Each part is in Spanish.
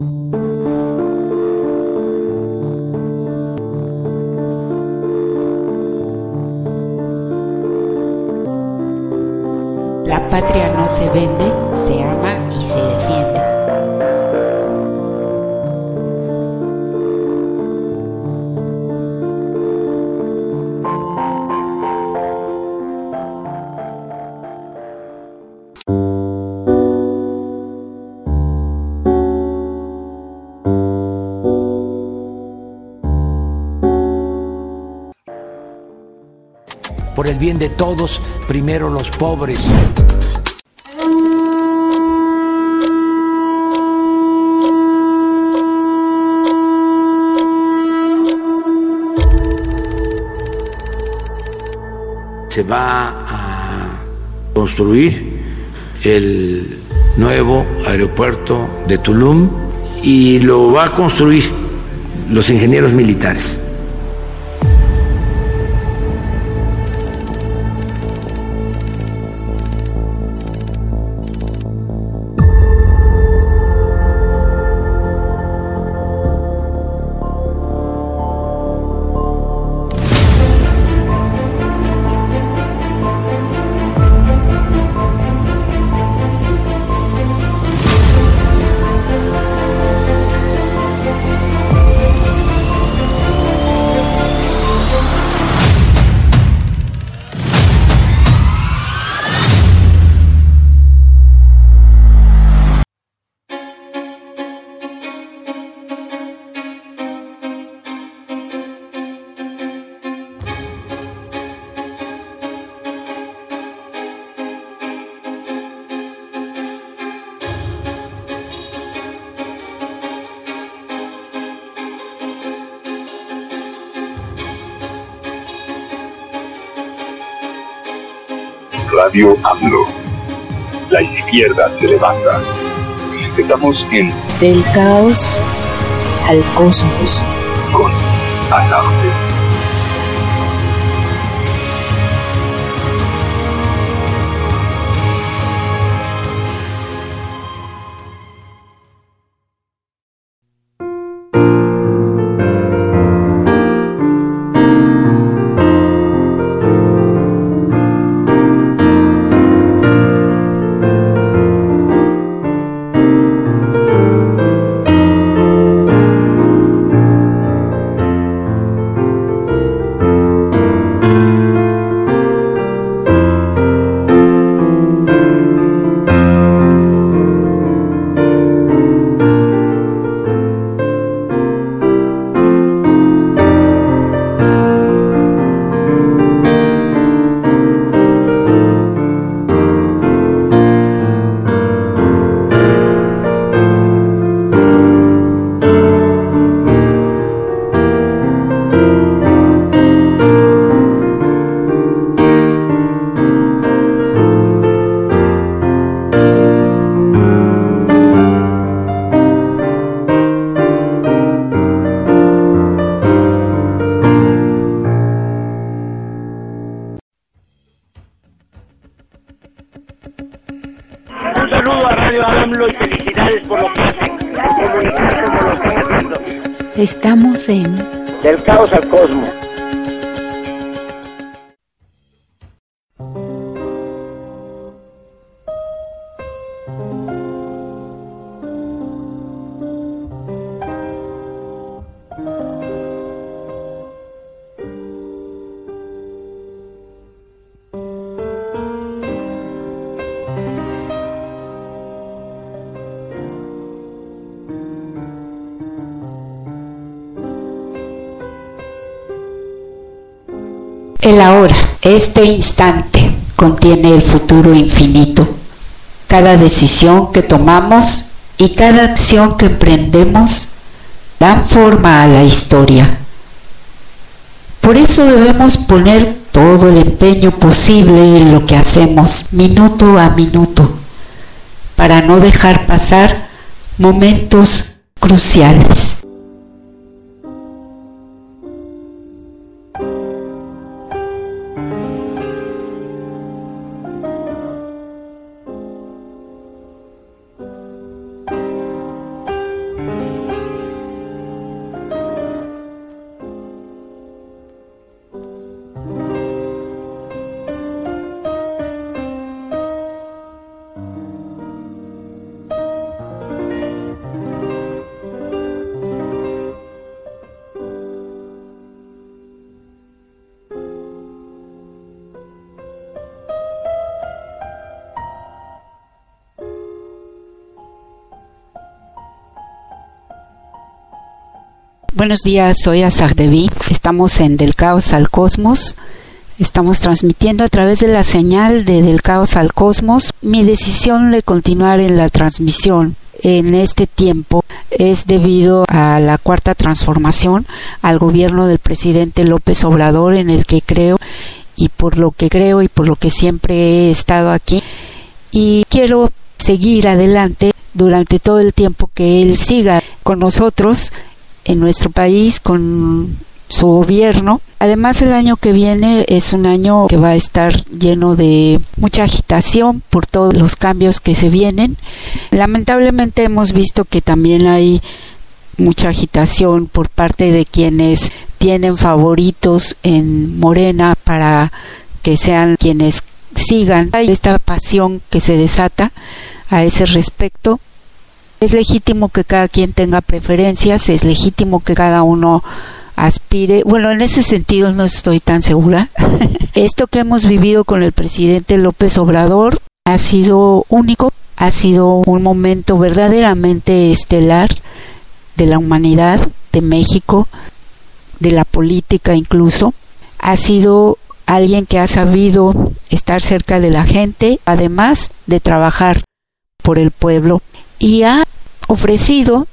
La patria no se vende, el bien de todos, primero los pobres. Se va a construir el nuevo aeropuerto de Tulum y lo va a construir los ingenieros militares. Izquierda se levanta. Estamos en Del caos al cosmos. con Alarde. Contiene el futuro infinito. Cada decisión que tomamos y cada acción que emprendemos dan forma a la historia. Por eso debemos poner todo el empeño posible en lo que hacemos minuto a minuto, para no dejar pasar momentos cruciales. Buenos días, soy Azardevi. Estamos en Del Caos al Cosmos. Estamos transmitiendo a través de la señal de Del Caos al Cosmos. Mi decisión de continuar en la transmisión en este tiempo es debido a la cuarta transformación, al gobierno del presidente López Obrador en el que creo y por lo que creo y por lo que siempre he estado aquí. Y quiero seguir adelante durante todo el tiempo que él siga con nosotros en nuestro país, con su gobierno. Además, el año que viene es un año que va a estar lleno de mucha agitación por todos los cambios que se vienen. Lamentablemente hemos visto que también hay mucha agitación por parte de quienes tienen favoritos en Morena para que sean quienes sigan esta pasión que se desata a ese respecto. Es legítimo que cada quien tenga preferencias, es legítimo que cada uno aspire, bueno, en ese sentido no estoy tan segura. Esto que hemos vivido con el presidente López Obrador ha sido único, ha sido un momento verdaderamente estelar de la humanidad, de México, de la política incluso. Ha sido alguien que ha sabido estar cerca de la gente, además de trabajar por el pueblo, y ha ofrecido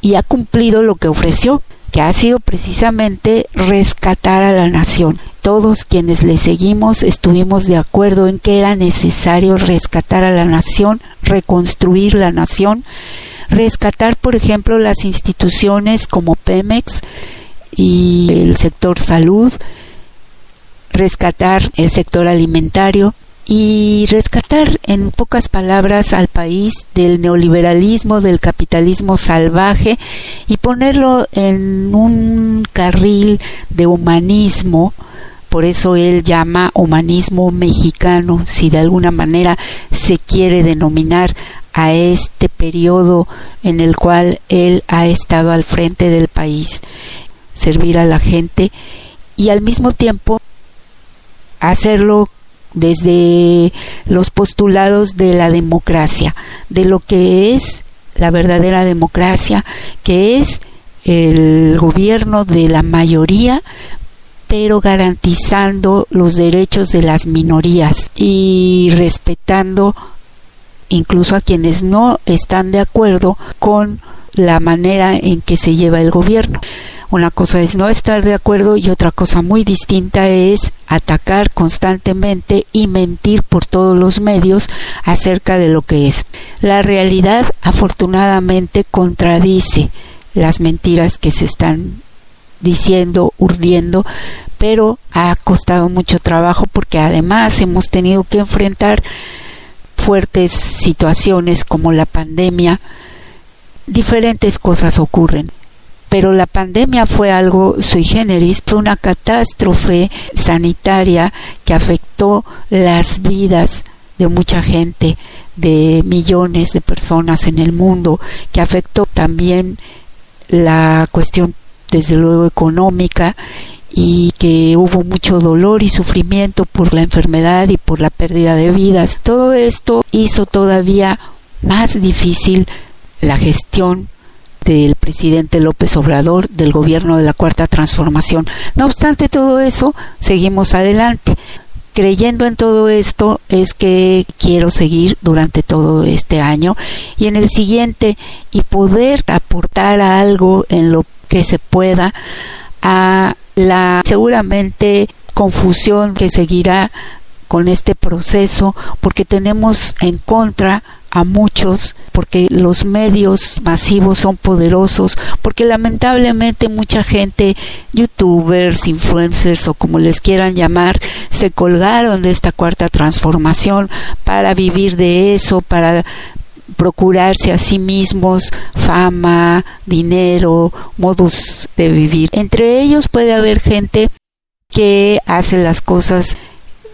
y ha cumplido lo que ofreció que ha sido precisamente rescatar a la nación. Todos quienes le seguimos estuvimos de acuerdo en que era necesario rescatar a la nación, reconstruir la nación, rescatar, por ejemplo, las instituciones como Pemex y el sector salud, rescatar el sector alimentario, y rescatar en pocas palabras al país del neoliberalismo, del capitalismo salvaje y ponerlo en un carril de humanismo. Por eso él llama humanismo mexicano, si de alguna manera se quiere denominar a este periodo en el cual él ha estado al frente del país, servir a la gente y al mismo tiempo hacerlo desde los postulados de la democracia, de lo que es la verdadera democracia, que es el gobierno de la mayoría, pero garantizando los derechos de las minorías y respetando incluso a quienes no están de acuerdo con la manera en que se lleva el gobierno. Una cosa es no estar de acuerdo y otra cosa muy distinta es atacar constantemente y mentir por todos los medios acerca de lo que es. La realidad afortunadamente contradice las mentiras que se están diciendo, urdiendo, pero ha costado mucho trabajo porque además hemos tenido que enfrentar fuertes situaciones como la pandemia, diferentes cosas ocurren pero la pandemia fue algo sui generis, fue una catástrofe sanitaria que afectó las vidas de mucha gente, de millones de personas en el mundo, que afectó también la cuestión desde luego económica y que hubo mucho dolor y sufrimiento por la enfermedad y por la pérdida de vidas. Todo esto hizo todavía más difícil la gestión del presidente López Obrador del gobierno de la Cuarta Transformación. No obstante todo eso, seguimos adelante. Creyendo en todo esto es que quiero seguir durante todo este año y en el siguiente y poder aportar algo en lo que se pueda a la seguramente confusión que seguirá con este proceso porque tenemos en contra a muchos, porque los medios masivos son poderosos, porque lamentablemente mucha gente, youtubers, influencers o como les quieran llamar, se colgaron de esta cuarta transformación para vivir de eso, para procurarse a sí mismos fama, dinero, modus de vivir. Entre ellos puede haber gente que hace las cosas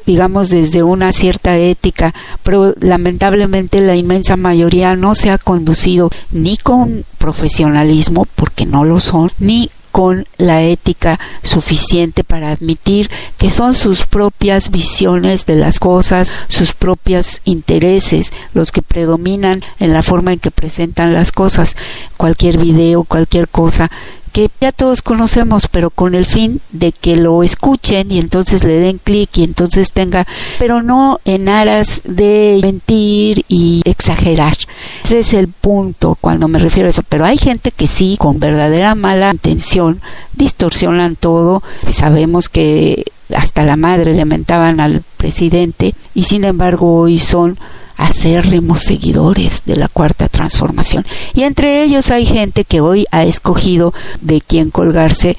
digamos, desde una cierta ética, pero lamentablemente la inmensa mayoría no se ha conducido ni con profesionalismo, porque no lo son, ni con la ética suficiente para admitir que son sus propias visiones de las cosas, sus propios intereses los que predominan en la forma en que presentan las cosas. Cualquier video, cualquier cosa que ya todos conocemos, pero con el fin de que lo escuchen y entonces le den clic y entonces tenga, pero no en aras de mentir y exagerar. Ese es el punto cuando me refiero a eso, pero hay gente que sí, con verdadera mala intención, distorsionan todo. Sabemos que hasta la madre le mentaban al presidente y sin embargo hoy son acérrimos seguidores de la cuarta transformación. Y entre ellos hay gente que hoy ha escogido de quién colgarse.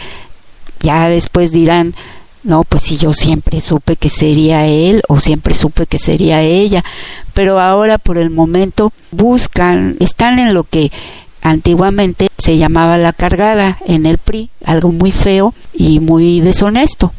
Ya después dirán, no, pues si yo siempre supe que sería él o siempre supe que sería ella. Pero ahora por el momento buscan, están en lo que antiguamente se llamaba la cargada en el PRI, algo muy feo y muy deshonesto.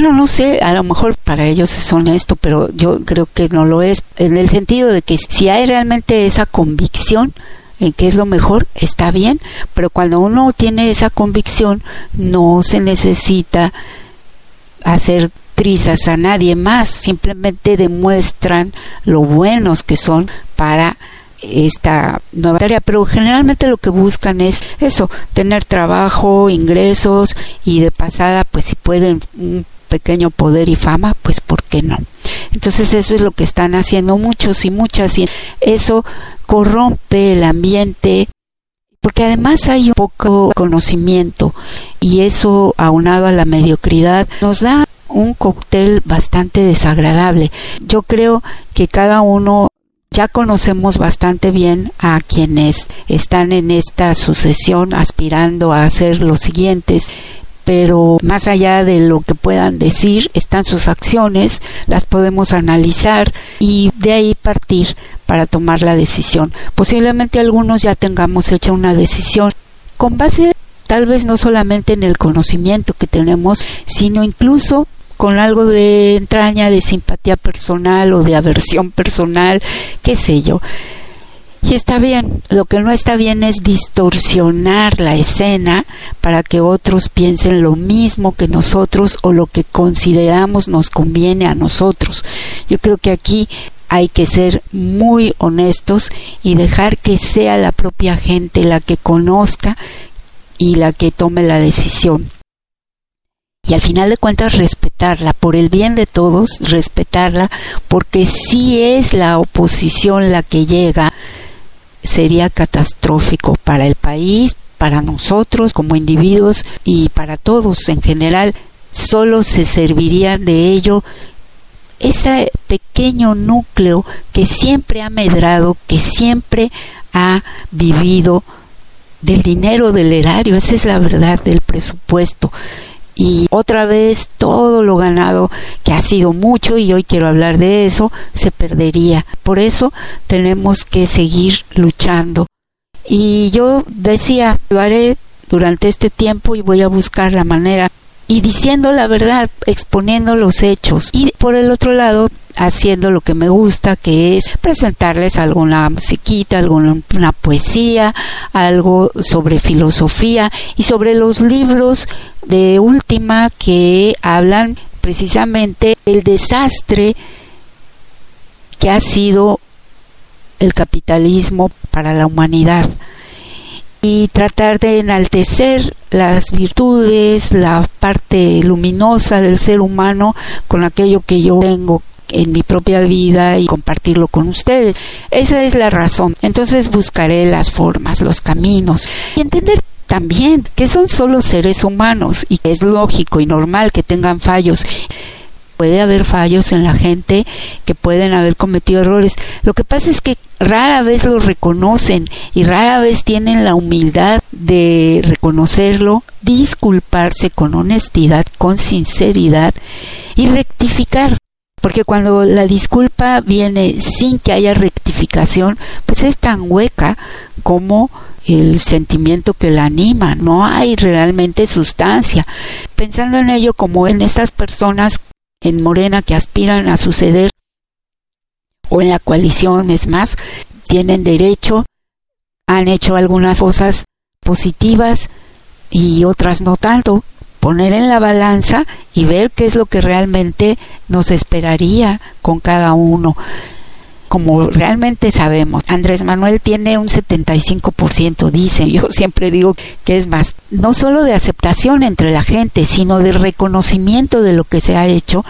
Bueno, no sé, a lo mejor para ellos es honesto, pero yo creo que no lo es, en el sentido de que si hay realmente esa convicción en que es lo mejor, está bien, pero cuando uno tiene esa convicción, no se necesita hacer trizas a nadie más, simplemente demuestran lo buenos que son para esta nueva tarea, pero generalmente lo que buscan es eso, tener trabajo, ingresos y de pasada, pues si pueden pequeño poder y fama, pues ¿por qué no? Entonces eso es lo que están haciendo muchos y muchas y eso corrompe el ambiente porque además hay un poco conocimiento y eso aunado a la mediocridad nos da un cóctel bastante desagradable. Yo creo que cada uno ya conocemos bastante bien a quienes están en esta sucesión aspirando a ser los siguientes pero más allá de lo que puedan decir están sus acciones, las podemos analizar y de ahí partir para tomar la decisión. Posiblemente algunos ya tengamos hecha una decisión con base tal vez no solamente en el conocimiento que tenemos, sino incluso con algo de entraña de simpatía personal o de aversión personal, qué sé yo. Y está bien, lo que no está bien es distorsionar la escena para que otros piensen lo mismo que nosotros o lo que consideramos nos conviene a nosotros. Yo creo que aquí hay que ser muy honestos y dejar que sea la propia gente la que conozca y la que tome la decisión. Y al final de cuentas respetarla, por el bien de todos, respetarla, porque si es la oposición la que llega, sería catastrófico para el país, para nosotros como individuos y para todos en general. Solo se serviría de ello ese pequeño núcleo que siempre ha medrado, que siempre ha vivido del dinero del erario, esa es la verdad del presupuesto y otra vez todo lo ganado, que ha sido mucho y hoy quiero hablar de eso, se perdería. Por eso tenemos que seguir luchando. Y yo decía, lo haré durante este tiempo y voy a buscar la manera y diciendo la verdad, exponiendo los hechos. Y por el otro lado, haciendo lo que me gusta, que es presentarles alguna musiquita, alguna poesía, algo sobre filosofía y sobre los libros de última que hablan precisamente el desastre que ha sido el capitalismo para la humanidad y tratar de enaltecer las virtudes, la parte luminosa del ser humano con aquello que yo tengo en mi propia vida y compartirlo con ustedes. Esa es la razón. Entonces buscaré las formas, los caminos y entender también que son solo seres humanos y que es lógico y normal que tengan fallos puede haber fallos en la gente, que pueden haber cometido errores. Lo que pasa es que rara vez lo reconocen y rara vez tienen la humildad de reconocerlo, disculparse con honestidad, con sinceridad y rectificar. Porque cuando la disculpa viene sin que haya rectificación, pues es tan hueca como el sentimiento que la anima, no hay realmente sustancia. Pensando en ello como en estas personas en Morena que aspiran a suceder o en la coalición, es más, tienen derecho, han hecho algunas cosas positivas y otras no tanto. Poner en la balanza y ver qué es lo que realmente nos esperaría con cada uno. Como realmente sabemos, Andrés Manuel tiene un 75%, dicen, yo siempre digo que es más, no solo de aceptación entre la gente, sino de reconocimiento de lo que se ha hecho,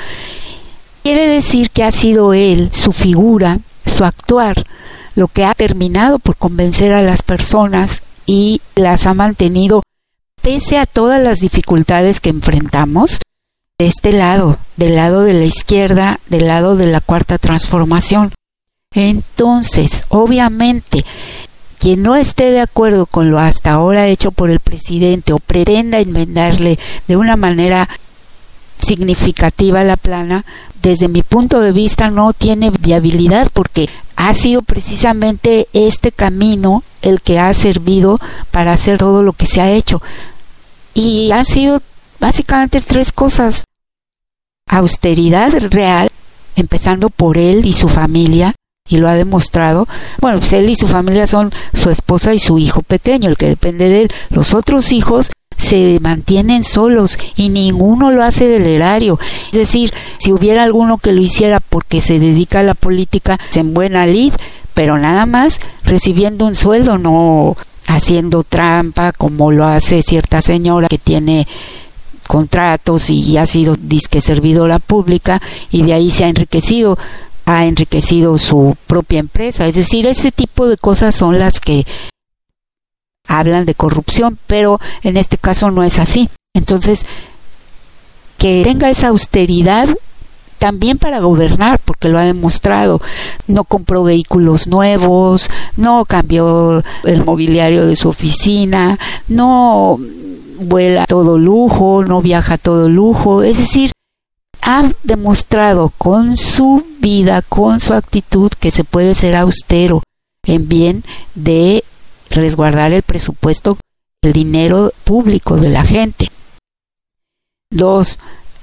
quiere decir que ha sido él, su figura, su actuar, lo que ha terminado por convencer a las personas y las ha mantenido pese a todas las dificultades que enfrentamos, de este lado, del lado de la izquierda, del lado de la cuarta transformación. Entonces, obviamente, quien no esté de acuerdo con lo hasta ahora hecho por el presidente o pretenda enmendarle de una manera significativa la plana, desde mi punto de vista no tiene viabilidad porque ha sido precisamente este camino el que ha servido para hacer todo lo que se ha hecho. Y ha sido básicamente tres cosas. Austeridad real, empezando por él y su familia, y lo ha demostrado. Bueno, pues él y su familia son su esposa y su hijo pequeño, el que depende de él. Los otros hijos se mantienen solos y ninguno lo hace del erario. Es decir, si hubiera alguno que lo hiciera porque se dedica a la política en buena lid, pero nada más recibiendo un sueldo, no haciendo trampa como lo hace cierta señora que tiene contratos y ha sido disque servidora pública y de ahí se ha enriquecido ha enriquecido su propia empresa. Es decir, ese tipo de cosas son las que hablan de corrupción, pero en este caso no es así. Entonces, que tenga esa austeridad también para gobernar, porque lo ha demostrado. No compró vehículos nuevos, no cambió el mobiliario de su oficina, no vuela todo lujo, no viaja todo lujo, es decir, ha demostrado con su vida, con su actitud, que se puede ser austero en bien de resguardar el presupuesto, el dinero público de la gente. Dos,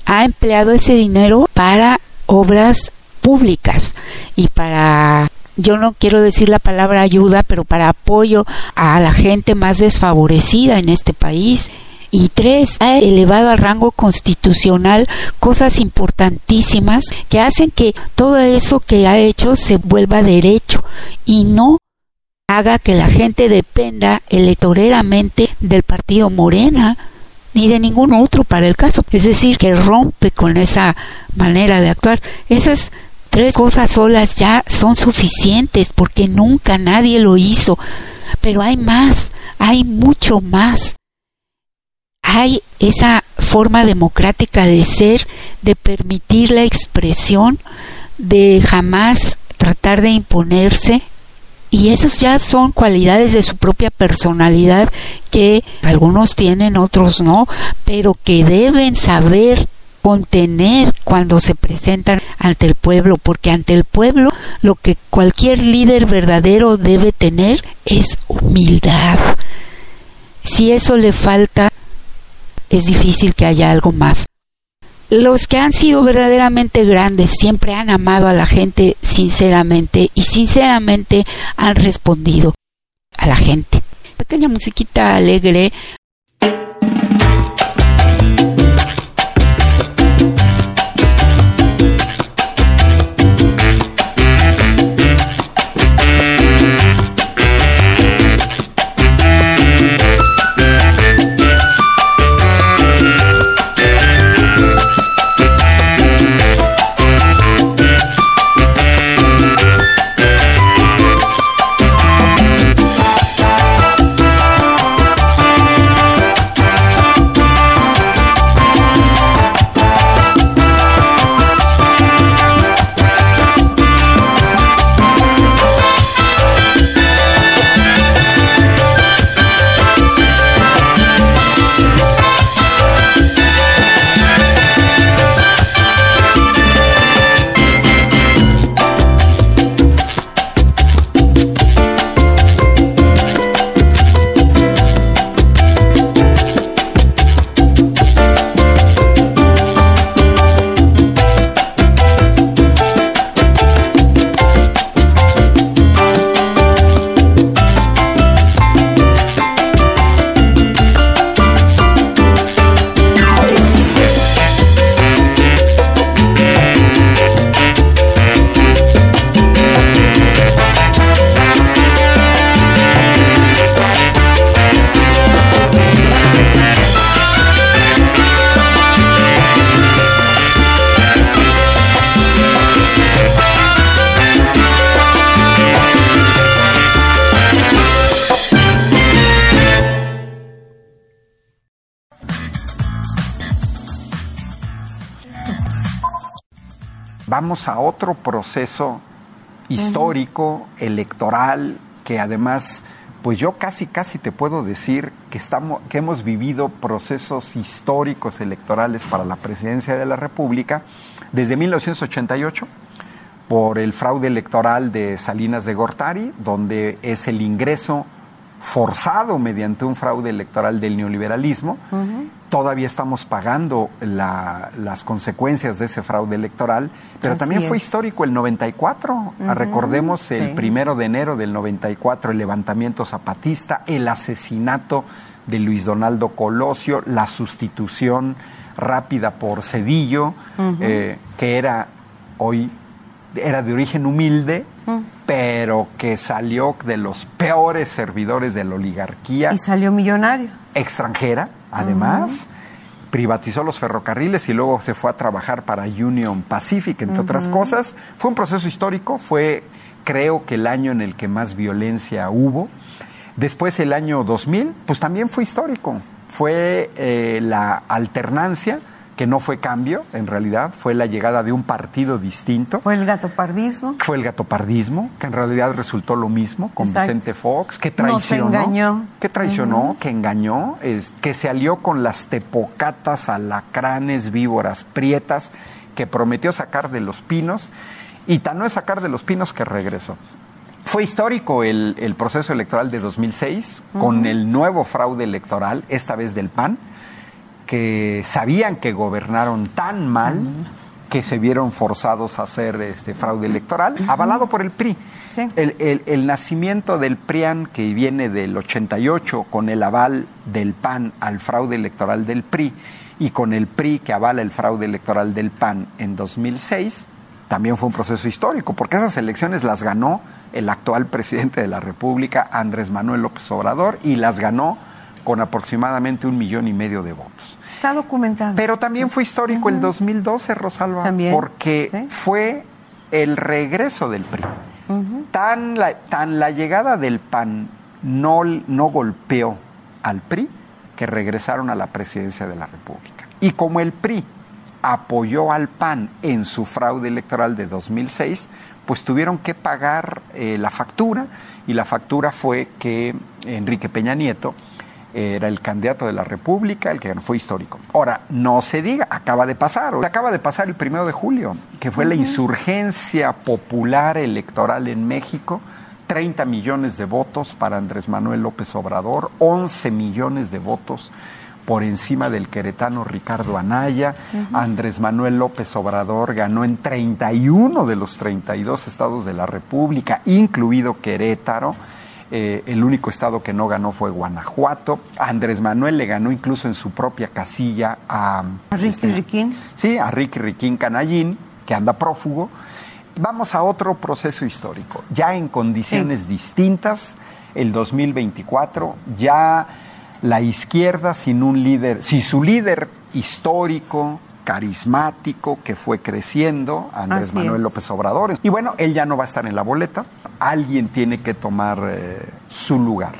ha empleado ese dinero para obras públicas y para yo no quiero decir la palabra ayuda, pero para apoyo a la gente más desfavorecida en este país. Y tres, ha elevado al rango constitucional cosas importantísimas que hacen que todo eso que ha hecho se vuelva derecho y no haga que la gente dependa electoreramente del partido Morena ni de ningún otro para el caso. Es decir, que rompe con esa manera de actuar. Esas tres cosas solas ya son suficientes porque nunca nadie lo hizo. Pero hay más, hay mucho más. Hay esa forma democrática de ser, de permitir la expresión, de jamás tratar de imponerse y esas ya son cualidades de su propia personalidad que algunos tienen, otros no, pero que deben saber contener cuando se presentan ante el pueblo, porque ante el pueblo lo que cualquier líder verdadero debe tener es humildad. Si eso le falta, es difícil que haya algo más los que han sido verdaderamente grandes siempre han amado a la gente sinceramente y sinceramente han respondido a la gente. Pequeña musiquita alegre a otro proceso histórico, electoral, que además, pues yo casi, casi te puedo decir que, estamos, que hemos vivido procesos históricos electorales para la presidencia de la República desde 1988 por el fraude electoral de Salinas de Gortari, donde es el ingreso forzado mediante un fraude electoral del neoliberalismo. Todavía estamos pagando las consecuencias de ese fraude electoral, pero también fue histórico el 94. Recordemos el primero de enero del 94, el levantamiento zapatista, el asesinato de Luis Donaldo Colosio, la sustitución rápida por Cedillo, eh, que era hoy era de origen humilde, mm. pero que salió de los peores servidores de la oligarquía. Y salió millonario. Extranjera, además. Privatizó los ferrocarriles y luego se fue a trabajar para Union Pacific, entre otras cosas. Fue un proceso histórico, fue creo que el año en el que más violencia hubo. Después el año 2000, pues también fue histórico. Fue eh, la alternancia que no fue cambio, en realidad, fue la llegada de un partido distinto. Fue el gatopardismo. Fue el gatopardismo, que en realidad resultó lo mismo con Vicente Fox, que traicionó. engañó. Que traicionó, que engañó, que se alió con las tepocatas, alacranes, víboras, prietas, que prometió sacar de los pinos, y tan no es sacar de los pinos que regresó. Fue histórico el, proceso electoral de 2006, con el nuevo fraude electoral, esta vez del PAN que sabían que gobernaron tan mal que se vieron forzados a hacer este fraude electoral, avalado por el PRI. El, nacimiento del PRIAN, que viene del 88, con el aval del PAN al fraude electoral del PRI, y con el PRI que avala el fraude electoral del PAN en 2006, también fue un proceso histórico, porque esas elecciones las ganó el actual presidente de la República, Andrés Manuel López Obrador, y las ganó con aproximadamente un millón y medio de votos. Está documentado. Pero también fue histórico el 2012, Rosalba, porque fue el regreso del PRI. tan, la, tan la llegada del PAN no, no golpeó al PRI que regresaron a la presidencia de la República. Y como el PRI apoyó al PAN en su fraude electoral de 2006, pues tuvieron que pagar eh, la factura y la factura fue que Enrique Peña Nieto era el candidato de la República, el que fue histórico. Ahora, no se diga, acaba de pasar, acaba de pasar el primero de julio, que fue la insurgencia popular electoral en México. 30 millones de votos para Andrés Manuel López Obrador, 11 millones de votos por encima del queretano Ricardo Anaya. Andrés Manuel López Obrador ganó en 31 de los 32 estados de la República, incluido Querétaro. Eh, el único estado que no ganó fue Guanajuato. Andrés Manuel le ganó incluso en su propia casilla a... ¿A Ricky este, Riquín? Sí, a Ricky Riquín Canallín, que anda prófugo. Vamos a otro proceso histórico, ya en condiciones distintas, el 2024, ya la izquierda sin un líder, si su líder histórico, carismático, que fue creciendo, Andrés Manuel López Obrador. Y bueno, él ya no va a estar en la boleta, alguien tiene que tomar eh, su lugar.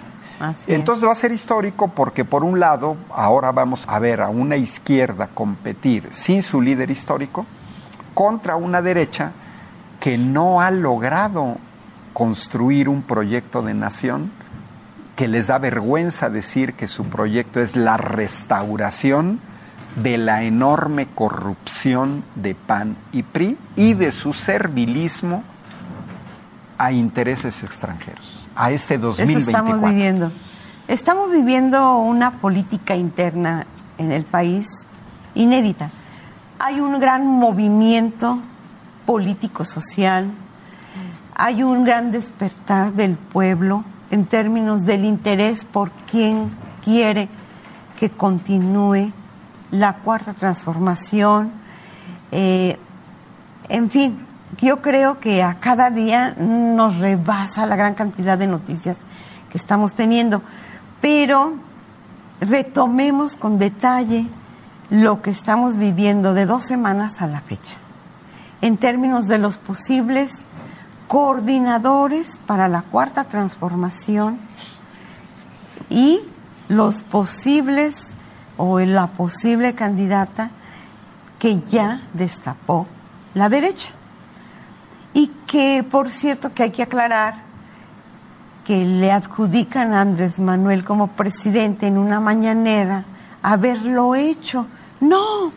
Entonces va a ser histórico porque por un lado ahora vamos a ver a una izquierda competir sin su líder histórico contra una derecha que no ha logrado construir un proyecto de nación, que les da vergüenza decir que su proyecto es la restauración de la enorme corrupción de PAN y PRI y de su servilismo a intereses extranjeros, a este 2024. Eso estamos viviendo. Estamos viviendo una política interna en el país inédita. Hay un gran movimiento político-social, hay un gran despertar del pueblo en términos del interés por quien quiere que continúe la cuarta transformación. Eh, en fin, yo creo que a cada día nos rebasa la gran cantidad de noticias que estamos teniendo, pero retomemos con detalle lo que estamos viviendo de dos semanas a la fecha, en términos de los posibles coordinadores para la cuarta transformación y los posibles o la posible candidata que ya destapó la derecha que por cierto que hay que aclarar que le adjudican a Andrés Manuel como presidente en una mañanera haberlo hecho. No,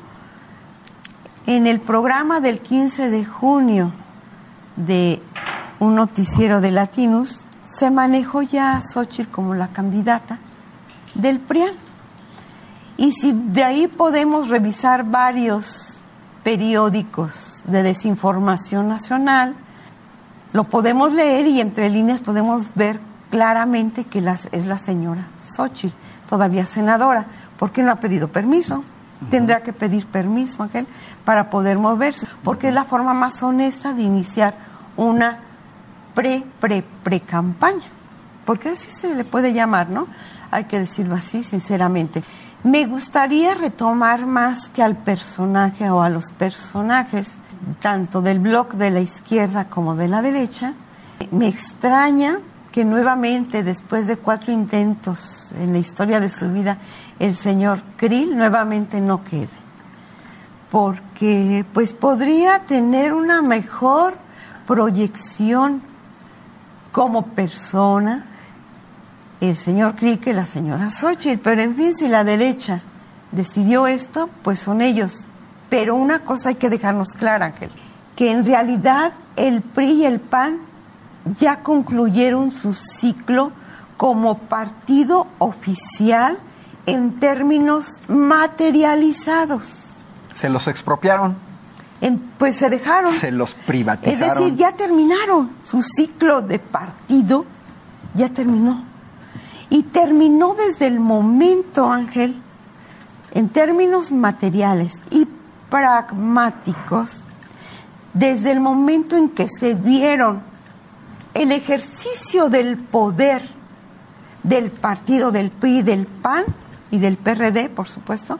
en el programa del 15 de junio de un noticiero de Latinus se manejó ya a Xochitl como la candidata del PRIAN. Y si de ahí podemos revisar varios periódicos de desinformación nacional, lo podemos leer y entre líneas podemos ver claramente que las, es la señora Xochitl, todavía senadora. ¿Por qué no ha pedido permiso? Tendrá que pedir permiso, Ángel, para poder moverse, porque es la forma más honesta de iniciar una pre, pre, pre-campaña. Porque así se le puede llamar, ¿no? Hay que decirlo así, sinceramente. Me gustaría retomar más que al personaje o a los personajes, tanto del bloque de la izquierda como de la derecha. Me extraña que nuevamente, después de cuatro intentos en la historia de su vida, el señor Krill nuevamente no quede. Porque pues podría tener una mejor proyección como persona, el señor Krill que la señora Xochitl. Pero en fin, si la derecha decidió esto, pues son ellos. Pero una cosa hay que dejarnos clara, Ángel, que en realidad el PRI y el PAN ya concluyeron su ciclo como partido oficial en términos materializados. Se los expropiaron. pues se dejaron. Se los privatizaron. Es decir, ya terminaron su ciclo de partido, ya terminó. Y terminó desde el momento, Ángel, en términos materiales y pragmáticos, desde el momento en que se dieron el ejercicio del poder del partido del PRI, del PAN y del PRD, por supuesto,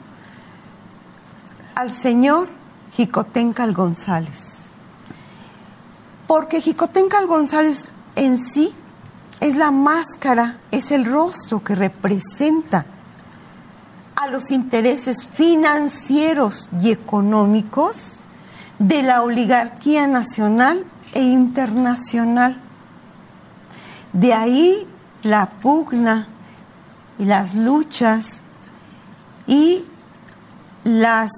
al señor Jicotencal González. Porque Jicotencal González en sí es la máscara, es el rostro que representa a los intereses financieros y económicos de la oligarquía nacional e internacional. De ahí la pugna y las luchas y las,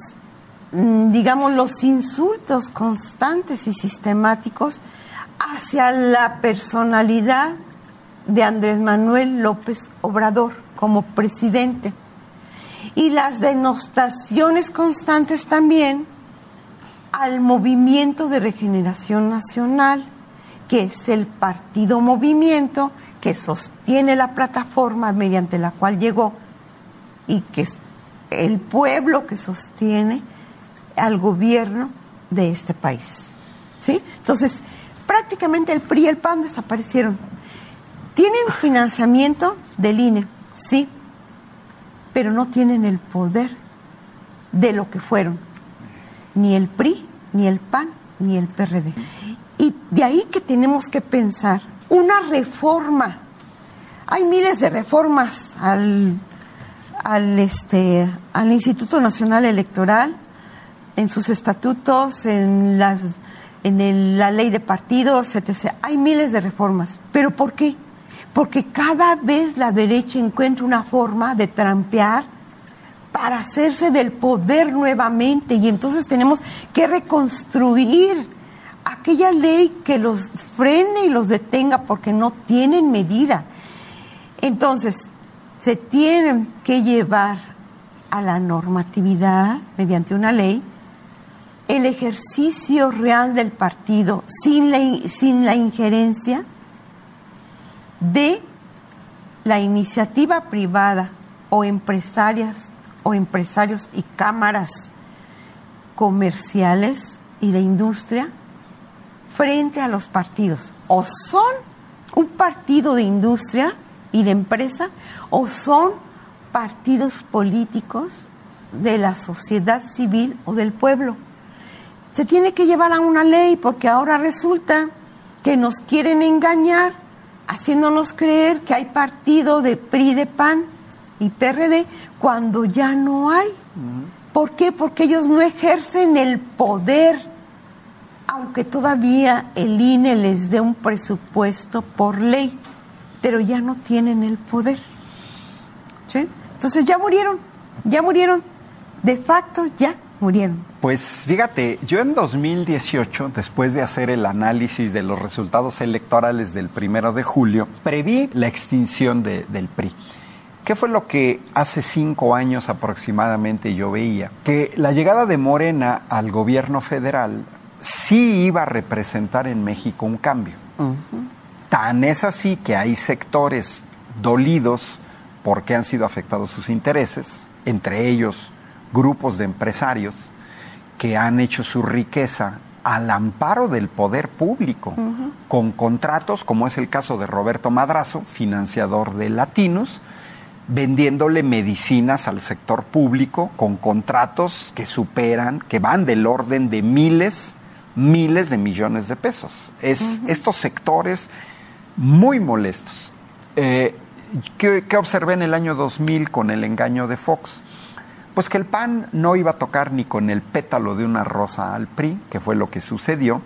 mm, digamos, los insultos constantes y sistemáticos hacia la personalidad de Andrés Manuel López Obrador como presidente y las denostaciones constantes también al movimiento de regeneración nacional, que es el partido movimiento que sostiene la plataforma mediante la cual llegó y que es el pueblo que sostiene al gobierno de este país. ¿Sí? Entonces, prácticamente el PRI y el PAN desaparecieron. Tienen financiamiento del INE, sí, pero no tienen el poder de lo que fueron. Ni el PRI, ni el PAN, ni el PRD. Y de ahí que tenemos que pensar una reforma. Hay miles de reformas al, al, este, al Instituto Nacional Electoral, en sus estatutos, en, las, en la ley de partidos, etc. Hay miles de reformas. ¿Pero por qué? Porque cada vez la derecha encuentra una forma de trampear para hacerse del poder nuevamente y entonces tenemos que reconstruir aquella ley que los frene y los detenga porque no tienen medida. Entonces, se tienen que llevar a la normatividad mediante una ley el ejercicio real del partido sin la, sin la injerencia de la iniciativa privada o empresarias o empresarios y cámaras comerciales y de industria frente a los partidos. O son un partido de industria y de empresa o son partidos políticos de la sociedad civil o del pueblo. Se tiene que llevar a una ley porque ahora resulta que nos quieren engañar haciéndonos creer que hay partido de PRI, de PAN y PRD cuando ya no hay. ¿Por qué? Porque ellos no ejercen el poder aunque todavía el INE les dé un presupuesto por ley, pero ya no tienen el poder. ¿Sí? Entonces ya murieron, ya murieron, de facto ya murieron. Pues fíjate, yo en 2018, después de hacer el análisis de los resultados electorales del primero de julio, preví la extinción de, del PRI. ¿Qué fue lo que hace cinco años aproximadamente yo veía? Que la llegada de Morena al gobierno federal sí iba a representar en México un cambio. Tan es así que hay sectores dolidos porque han sido afectados sus intereses, entre ellos grupos de empresarios que han hecho su riqueza al amparo del poder público, con contratos, como es el caso de Roberto Madrazo, financiador de Latinos, vendiéndole medicinas al sector público con contratos que superan, que van del orden de miles, miles de millones de pesos. Es estos sectores muy molestos. Eh, ¿qué, ¿Qué observé en el año 2000 con el engaño de Fox? Pues que el PAN no iba a tocar ni con el pétalo de una rosa al PRI, que fue lo que sucedió.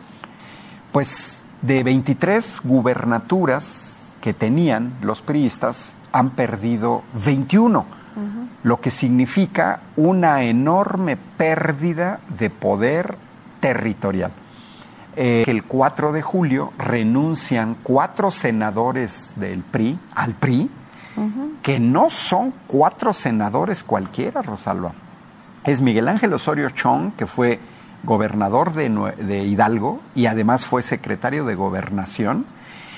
Pues de 23 gubernaturas que tenían los priistas, han perdido 21, lo que significa una enorme pérdida de poder territorial. Eh, el 4 de julio renuncian cuatro senadores del PRI al PRI, que no son cuatro senadores cualquiera, Rosalba. Es Miguel Ángel Osorio Chong, que fue gobernador de, de Hidalgo y además fue secretario de gobernación.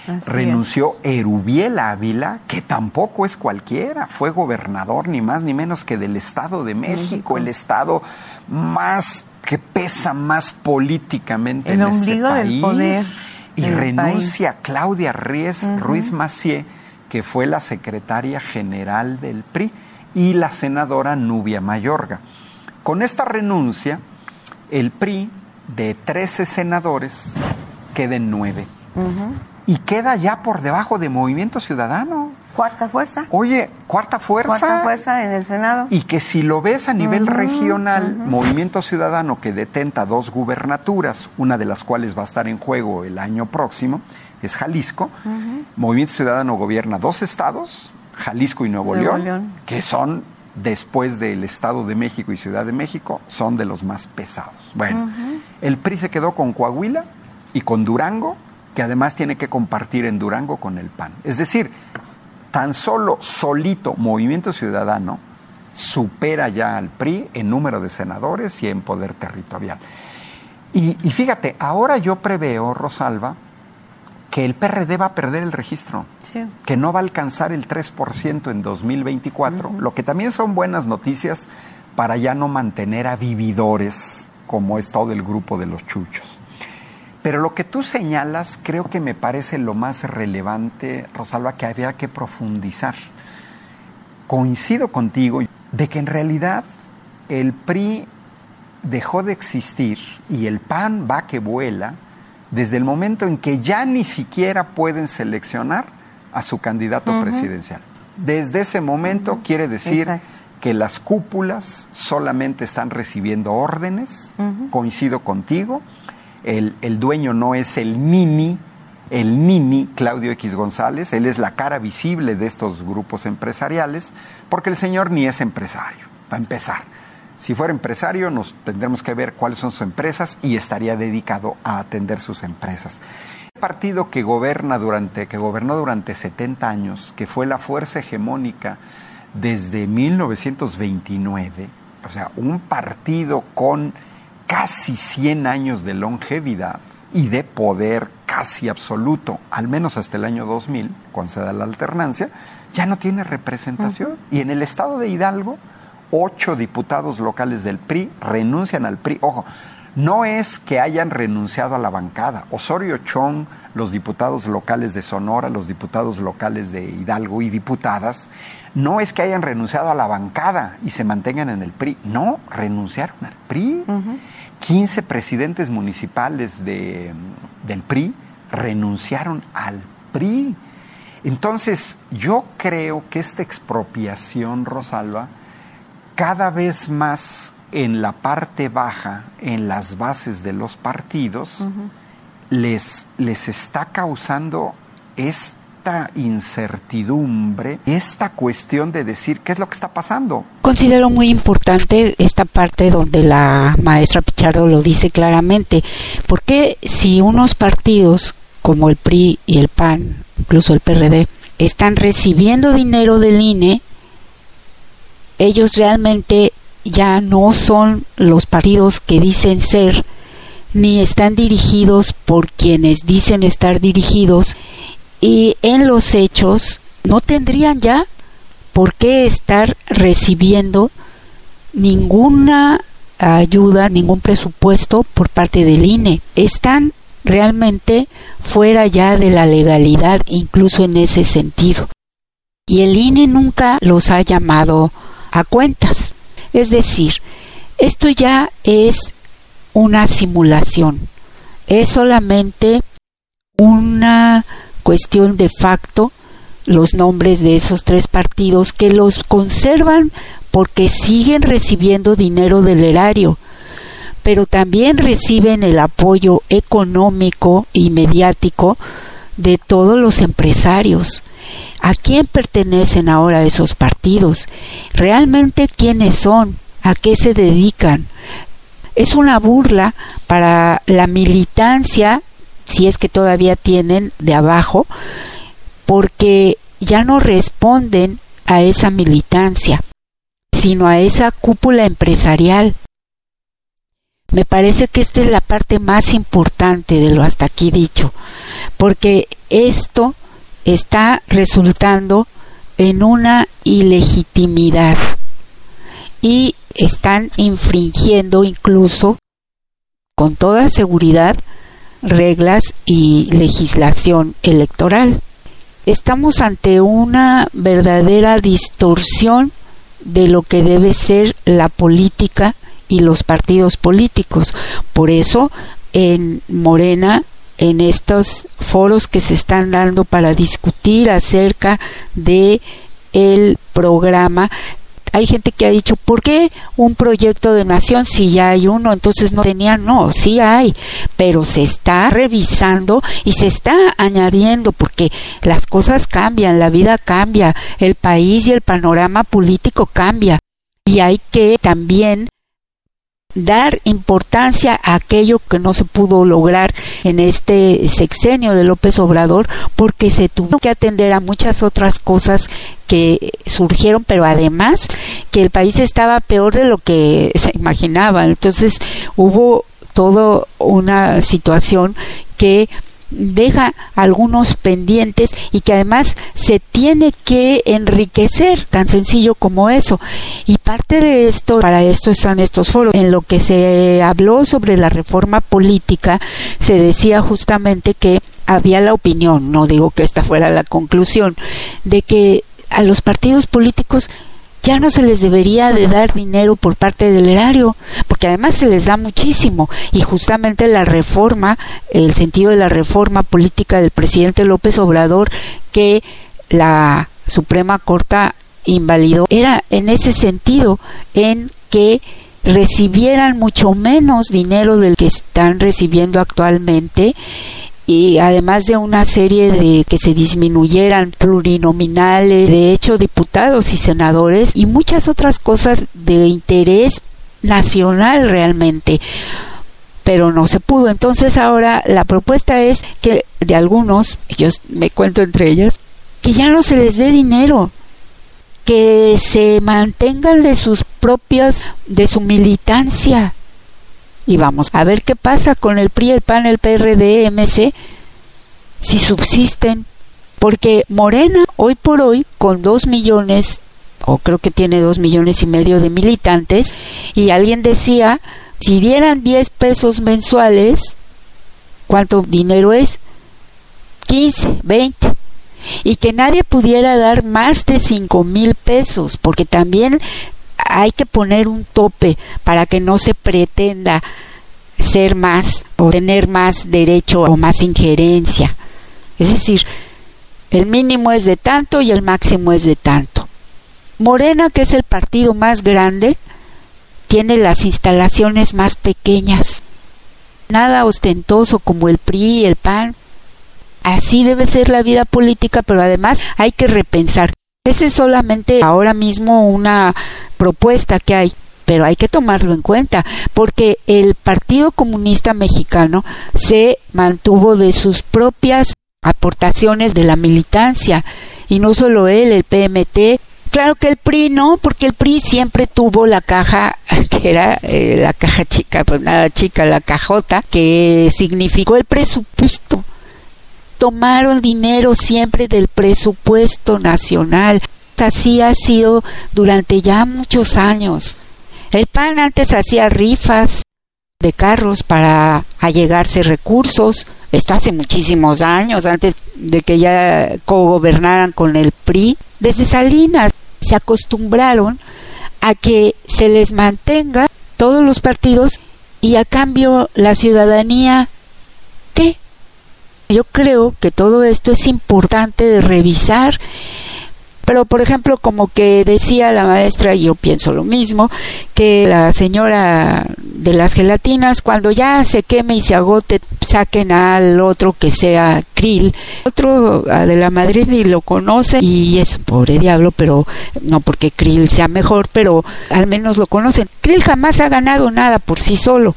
Así Renunció Erubiel Ávila, que tampoco es cualquiera, fue gobernador ni más ni menos que del Estado de México, México. el Estado más que pesa más políticamente El en ombligo este del país. poder y renuncia país. Claudia Ruiz, Ruiz Macié, que fue la secretaria general del PRI, y la senadora Nubia Mayorga. Con esta renuncia, el PRI de 13 senadores queda en 9. Y queda ya por debajo de Movimiento Ciudadano. Cuarta fuerza. Oye, cuarta fuerza. Cuarta fuerza en el Senado. Y que si lo ves a nivel regional, Movimiento Ciudadano que detenta dos gubernaturas, una de las cuales va a estar en juego el año próximo, es Jalisco. Movimiento Ciudadano gobierna dos estados, Jalisco y Nuevo, Nuevo León, León. que son, después del Estado de México y Ciudad de México, son de los más pesados. Bueno, el PRI se quedó con Coahuila y con Durango, que además tiene que compartir en Durango con el PAN. Es decir, tan solo solito Movimiento Ciudadano supera ya al PRI en número de senadores y en poder territorial. Y, y fíjate, ahora yo preveo, Rosalba, que el PRD va a perder el registro, Sí. que no va a alcanzar el 3% en 2024, lo que también son buenas noticias para ya no mantener a vividores como es todo el grupo de los chuchos. Pero lo que tú señalas creo que me parece lo más relevante, Rosalba, que había que profundizar. Coincido contigo de que en realidad el PRI dejó de existir y el PAN va que vuela desde el momento en que ya ni siquiera pueden seleccionar a su candidato presidencial. Desde ese momento quiere decir Exacto. que las cúpulas solamente están recibiendo órdenes, coincido contigo, el, el dueño no es el mini, el mini Claudio X González, él es la cara visible de estos grupos empresariales, porque el señor ni es empresario, para empezar. Si fuera empresario, nos tendremos que ver cuáles son sus empresas y estaría dedicado a atender sus empresas. El partido que gobierna durante, que gobernó durante 70 años, que fue la fuerza hegemónica desde 1929, o sea, un partido con casi 100 años de longevidad y de poder casi absoluto, al menos hasta el año 2000, cuando se da la alternancia, ya no tiene representación. Y en el estado de Hidalgo, ocho diputados locales del PRI renuncian al PRI. Ojo, no es que hayan renunciado a la bancada. Osorio Chong, los diputados locales de Sonora, los diputados locales de Hidalgo y diputadas, no es que hayan renunciado a la bancada y se mantengan en el PRI. No, renunciaron al PRI. 15 presidentes municipales de, del PRI renunciaron al PRI. Entonces, yo creo que esta expropiación, Rosalba, cada vez más en la parte baja, en las bases de los partidos, les, les está causando esta incertidumbre, esta cuestión de decir qué es lo que está pasando. Considero muy importante esta parte donde la maestra Pichardo lo dice claramente, porque si unos partidos como el PRI y el PAN, incluso el PRD, están recibiendo dinero del INE, ellos realmente ya no son los partidos que dicen ser, ni están dirigidos por quienes dicen estar dirigidos, y en los hechos no tendrían ya por qué estar recibiendo ninguna ayuda, ningún presupuesto por parte del INE. Están realmente fuera ya de la legalidad, incluso en ese sentido. Y el INE nunca los ha llamado a cuentas. Es decir, esto ya es una simulación, es solamente una cuestión de facto los nombres de esos tres partidos que los conservan porque siguen recibiendo dinero del erario, pero también reciben el apoyo económico y mediático de todos los empresarios. ¿A quién pertenecen ahora esos partidos? ¿Realmente quiénes son? ¿A qué se dedican? Es una burla para la militancia, si es que todavía tienen de abajo, porque ya no responden a esa militancia, sino a esa cúpula empresarial. Me parece que esta es la parte más importante de lo hasta aquí dicho, porque esto está resultando en una ilegitimidad y están infringiendo incluso con toda seguridad reglas y legislación electoral. Estamos ante una verdadera distorsión de lo que debe ser la política y los partidos políticos. Por eso en Morena en estos foros que se están dando para discutir acerca de el programa hay gente que ha dicho, ¿por qué un proyecto de nación si ya hay uno? Entonces no tenía, no, sí hay, pero se está revisando y se está añadiendo porque las cosas cambian, la vida cambia, el país y el panorama político cambia y hay que también dar importancia a aquello que no se pudo lograr en este sexenio de López Obrador porque se tuvo que atender a muchas otras cosas que surgieron, pero además que el país estaba peor de lo que se imaginaba. Entonces hubo toda una situación que deja algunos pendientes y que además se tiene que enriquecer, tan sencillo como eso. Y parte de esto, para esto están estos foros. En lo que se habló sobre la reforma política, se decía justamente que había la opinión, no digo que esta fuera la conclusión, de que a los partidos políticos ya no se les debería de dar dinero por parte del erario, porque además se les da muchísimo y justamente la reforma, el sentido de la reforma política del presidente López Obrador que la Suprema Corte invalidó era en ese sentido en que recibieran mucho menos dinero del que están recibiendo actualmente y además de una serie de que se disminuyeran plurinominales, de hecho diputados y senadores y muchas otras cosas de interés nacional realmente pero no se pudo. Entonces ahora la propuesta es que de algunos, yo me cuento entre ellas, que ya no se les dé dinero, que se mantengan de sus propias, de su militancia, y vamos a ver qué pasa con el PRI, el PAN, el PRD, MC, si subsisten, porque Morena hoy por hoy con dos millones, o creo que tiene dos millones y medio de militantes, y alguien decía, si dieran 10 pesos mensuales, ¿cuánto dinero es? 15, 20 y que nadie pudiera dar más de 5 mil pesos, porque también hay que poner un tope para que no se pretenda ser más o tener más derecho o más injerencia. Es decir, el mínimo es de tanto y el máximo es de tanto. Morena, que es el partido más grande, tiene las instalaciones más pequeñas. Nada ostentoso como el PRI, el PAN. Así debe ser la vida política, pero además hay que repensar. Esa es solamente ahora mismo una propuesta que hay, pero hay que tomarlo en cuenta, porque el Partido Comunista Mexicano se mantuvo de sus propias aportaciones de la militancia, y no solo él, el PMT, Claro que el PRI no, porque el PRI siempre tuvo la caja, que era eh, la caja chica, pues nada chica, la cajota, que significó el presupuesto. Tomaron dinero siempre del presupuesto nacional. Así ha sido durante ya muchos años. El PAN antes hacía rifas de carros para allegarse recursos. Esto hace muchísimos años, antes de que ya cogobernaran con el PRI. Desde Salinas se acostumbraron a que se les mantenga todos los partidos y a cambio la ciudadanía. Yo creo que todo esto es importante de revisar pero, por ejemplo, como que decía la maestra, y yo pienso lo mismo, que la señora de las gelatinas, cuando ya se queme y se agote, saquen al otro que sea Krill. Otro de la Madrid y lo conoce y es pobre diablo, pero no porque Krill sea mejor, pero al menos lo conocen. Krill jamás ha ganado nada por sí solo.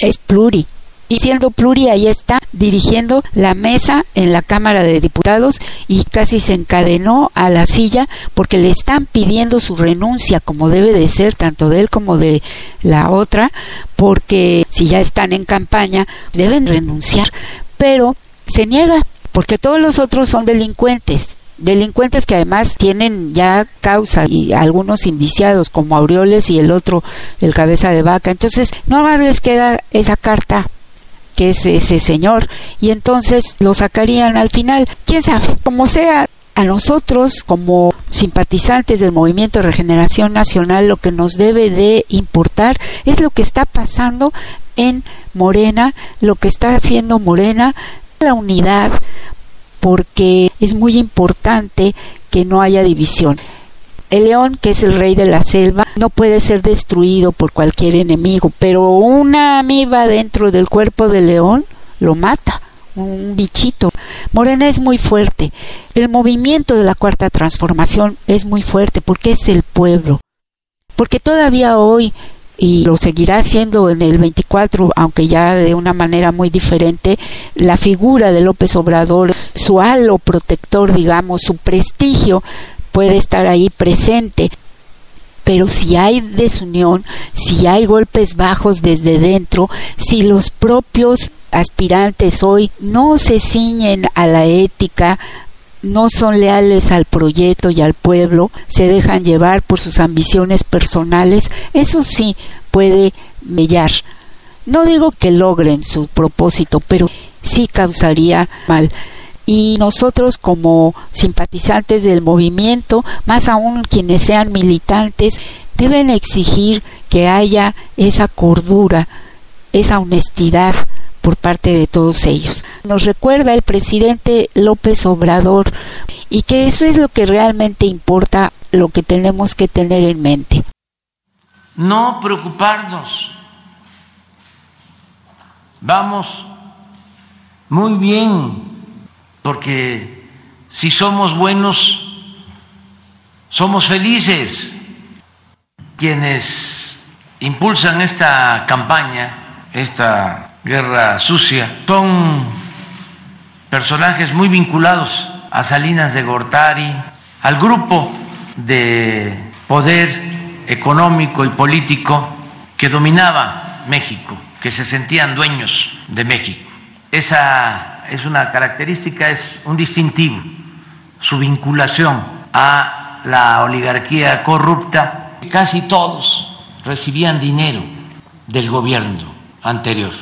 Es pluri y siendo Pluri ahí está dirigiendo la mesa en la Cámara de Diputados y casi se encadenó a la silla porque le están pidiendo su renuncia como debe de ser tanto de él como de la otra porque si ya están en campaña deben renunciar. Pero se niega porque todos los otros son delincuentes delincuentes que además tienen ya causa y algunos indiciados como Aureoles y el otro el cabeza de vaca. Entonces no más les queda esa carta que es ese señor, y entonces lo sacarían al final. ¿Quién sabe? Como sea, a nosotros como simpatizantes del Movimiento de Regeneración Nacional lo que nos debe de importar es lo que está pasando en Morena, lo que está haciendo Morena, la unidad, porque es muy importante que no haya división. El león, que es el rey de la selva, no puede ser destruido por cualquier enemigo, pero una amiba dentro del cuerpo del león lo mata un bichito. Morena es muy fuerte. El movimiento de la cuarta transformación es muy fuerte porque es el pueblo. Porque todavía hoy, y lo seguirá haciendo en el 24, aunque ya de una manera muy diferente, la figura de López Obrador, su halo protector, digamos, su prestigio, puede estar ahí presente. Pero si hay desunión, si hay golpes bajos desde dentro, si los propios aspirantes hoy no se ciñen a la ética, no son leales al proyecto y al pueblo, se dejan llevar por sus ambiciones personales, eso sí puede mellar. No digo que logren su propósito, pero sí causaría mal y nosotros como simpatizantes del movimiento, más aún quienes sean militantes, deben exigir que haya esa cordura, esa honestidad por parte de todos ellos. Nos recuerda el presidente López Obrador y que eso es lo que realmente importa, lo que tenemos que tener en mente. No preocuparnos. Vamos muy bien porque si somos buenos, somos felices. Quienes impulsan esta campaña, esta guerra sucia, son personajes muy vinculados a Salinas de Gortari, al grupo de poder económico y político que dominaba México, que se sentían dueños de México. Esa es una característica, es un distintivo, su vinculación a la oligarquía corrupta. Casi todos recibían dinero del gobierno anterior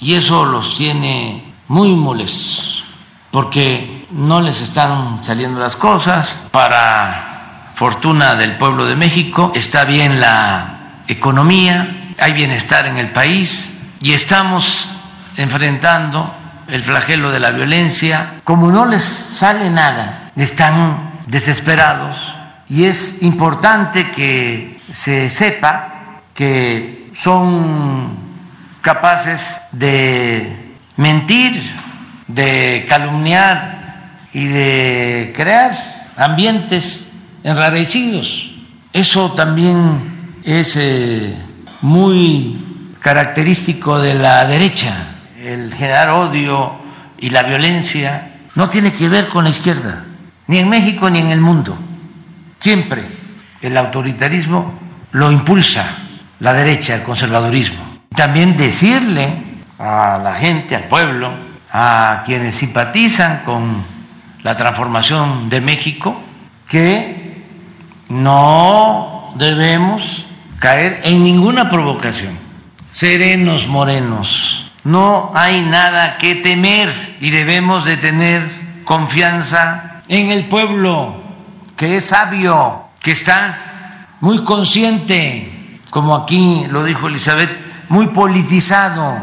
y eso los tiene muy molestos porque no les están saliendo las cosas. Para fortuna del pueblo de México está bien la economía, hay bienestar en el país y estamos enfrentando el flagelo de la violencia, como no les sale nada, están desesperados y es importante que se sepa que son capaces de mentir, de calumniar y de crear ambientes enrarecidos. Eso también es eh, muy característico de la derecha, el generar odio y la violencia no tiene que ver con la izquierda, ni en México ni en el mundo. Siempre el autoritarismo lo impulsa la derecha, el conservadurismo. También decirle a la gente, al pueblo, a quienes simpatizan con la transformación de México, que no debemos caer en ninguna provocación. Serenos, morenos, no hay nada que temer y debemos de tener confianza en el pueblo que es sabio, que está muy consciente, como aquí lo dijo Elizabeth, muy politizado,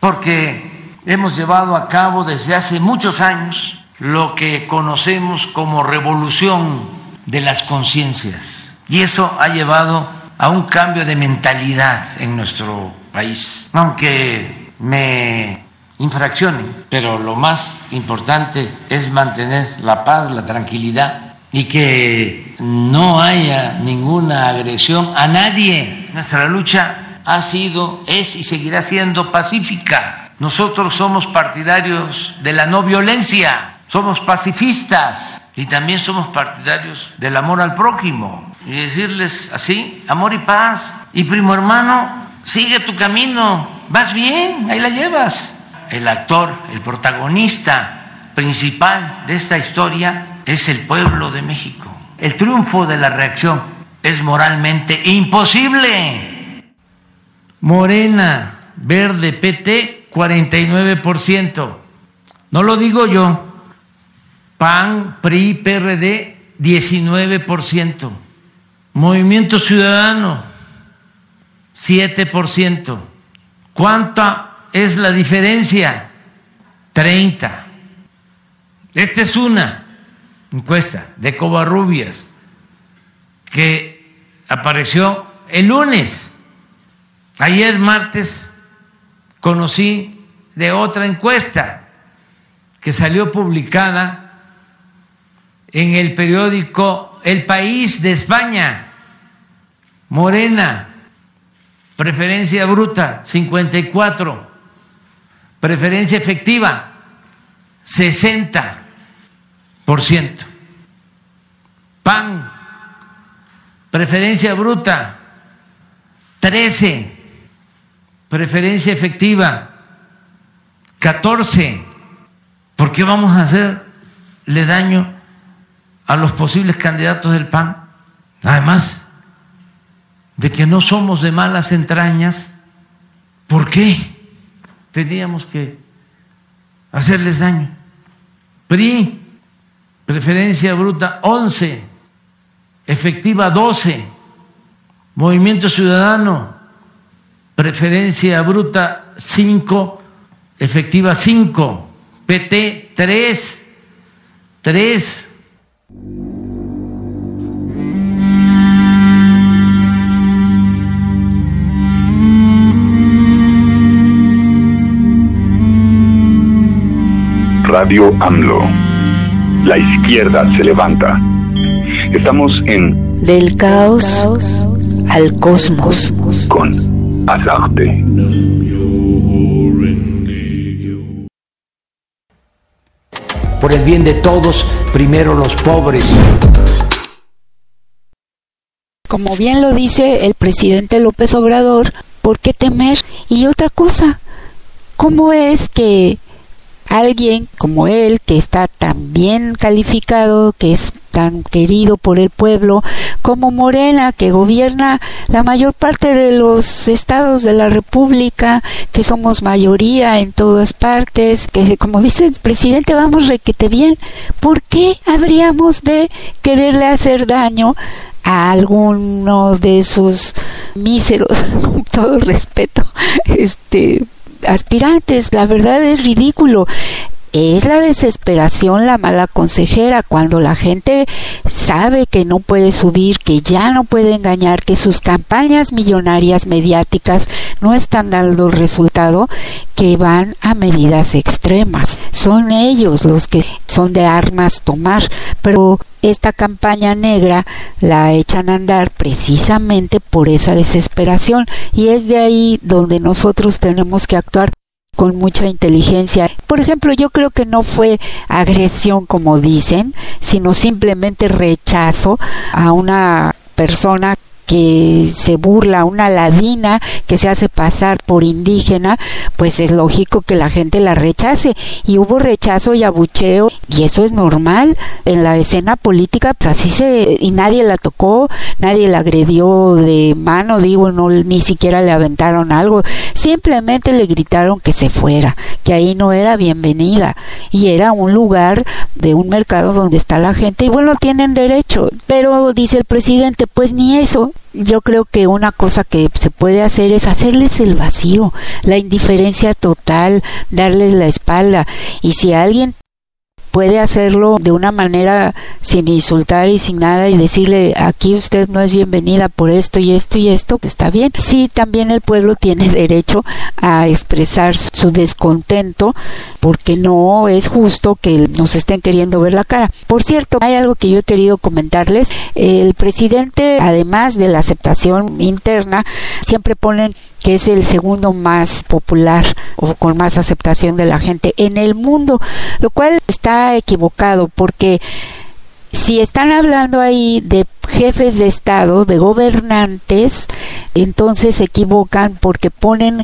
porque hemos llevado a cabo desde hace muchos años lo que conocemos como revolución de las conciencias. Y eso ha llevado a un cambio de mentalidad en nuestro país. Aunque me infraccionen, pero lo más importante es mantener la paz, la tranquilidad y que no haya ninguna agresión a nadie. Nuestra lucha ha sido, es y seguirá siendo pacífica. Nosotros somos partidarios de la no violencia, somos pacifistas y también somos partidarios del amor al prójimo. Y decirles así, amor y paz. Y primo hermano, sigue tu camino, vas bien, ahí la llevas el actor, el protagonista principal de esta historia es el pueblo de México. El triunfo de la reacción es moralmente imposible. Morena, verde, PT, 49%. No lo digo yo. PAN, PRI, PRD, 19%. Movimiento Ciudadano, 7%. ¿Cuánta es la diferencia? 30. Esta es una encuesta de Covarrubias que apareció el lunes. Ayer martes conocí de otra encuesta que salió publicada en el periódico El País de España. Morena, preferencia bruta, 54 Preferencia efectiva, 60%. PAN, preferencia bruta, 13. Preferencia efectiva, 14. ¿Por qué vamos a hacerle daño a los posibles candidatos del PAN? Además de que no somos de malas entrañas, ¿por qué? teníamos que hacerles daño. PRI, preferencia bruta 11, efectiva 12, Movimiento Ciudadano, preferencia bruta 5, efectiva 5, PT 3, 3. Radio AMLO. La izquierda se levanta. Estamos en Del caos, al cosmos. Con Azarte. Por el bien de todos, primero los pobres. Como bien lo dice el presidente López Obrador, ¿por qué temer? Y otra cosa, ¿cómo es que alguien como él, que está tan bien calificado, que es tan querido por el pueblo, como Morena, que gobierna la mayor parte de los estados de la República, que somos mayoría en todas partes, que como dice el presidente, vamos requete bien. ¿Por qué habríamos de quererle hacer daño a alguno de esos míseros, con todo respeto, este aspirantes. La verdad es ridículo. Es la desesperación la mala consejera cuando la gente sabe que no puede subir, que ya no puede engañar, que sus campañas millonarias mediáticas no están dando el resultado, que van a medidas extremas. Son ellos los que son de armas tomar, pero esta campaña negra la echan a andar precisamente por esa desesperación y es de ahí donde nosotros tenemos que actuar con mucha inteligencia. Por ejemplo, yo creo que no fue agresión como dicen, sino simplemente rechazo a una persona que se burla, una ladina que se hace pasar por indígena, pues es lógico que la gente la rechace. Y hubo rechazo y abucheo, y eso es normal. En la escena política, pues así se. y nadie la tocó, nadie la agredió de mano, digo, no, ni siquiera le aventaron algo. Simplemente le gritaron que se fuera, que ahí no era bienvenida. Y era un lugar de un mercado donde está la gente, y bueno, tienen derecho. Pero dice el presidente, pues ni eso, yo creo que una cosa que se puede hacer es hacerles el vacío, la indiferencia total, darles la espalda. Y si alguien puede hacerlo de una manera sin insultar y sin nada y decirle aquí usted no es bienvenida por esto y esto y esto, está bien. Sí, también el pueblo tiene derecho a expresar su descontento porque no es justo que nos estén queriendo ver la cara. Por cierto, hay algo que yo he querido comentarles. El presidente, además de la aceptación interna, siempre ponen que es el segundo más popular o con más aceptación de la gente en el mundo, lo cual está equivocado porque si están hablando ahí de jefes de Estado, de gobernantes, entonces se equivocan porque ponen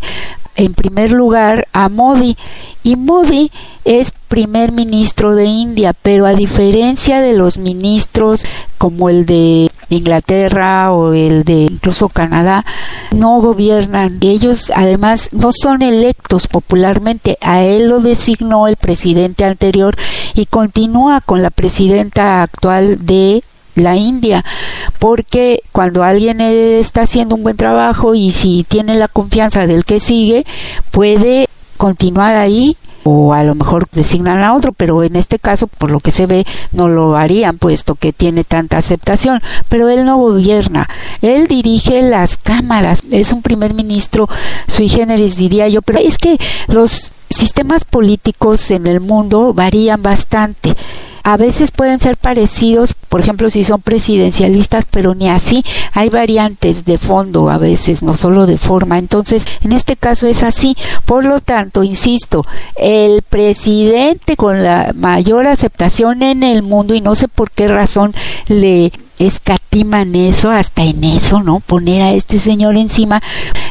en primer lugar a Modi y Modi es primer ministro de India, pero a diferencia de los ministros como el de Inglaterra o el de incluso Canadá, no gobiernan. Ellos además no son electos popularmente. A él lo designó el presidente anterior y continúa con la presidenta actual de la India, porque cuando alguien está haciendo un buen trabajo y si tiene la confianza del que sigue, puede continuar ahí o a lo mejor designan a otro, pero en este caso, por lo que se ve, no lo harían, puesto que tiene tanta aceptación. Pero él no gobierna, él dirige las cámaras, es un primer ministro sui generis, diría yo, pero es que los sistemas políticos en el mundo varían bastante a veces pueden ser parecidos, por ejemplo, si son presidencialistas, pero ni así. Hay variantes de fondo a veces, no solo de forma. Entonces, en este caso es así. Por lo tanto, insisto, el presidente con la mayor aceptación en el mundo, y no sé por qué razón le escatiman eso, hasta en eso, ¿no? Poner a este señor encima,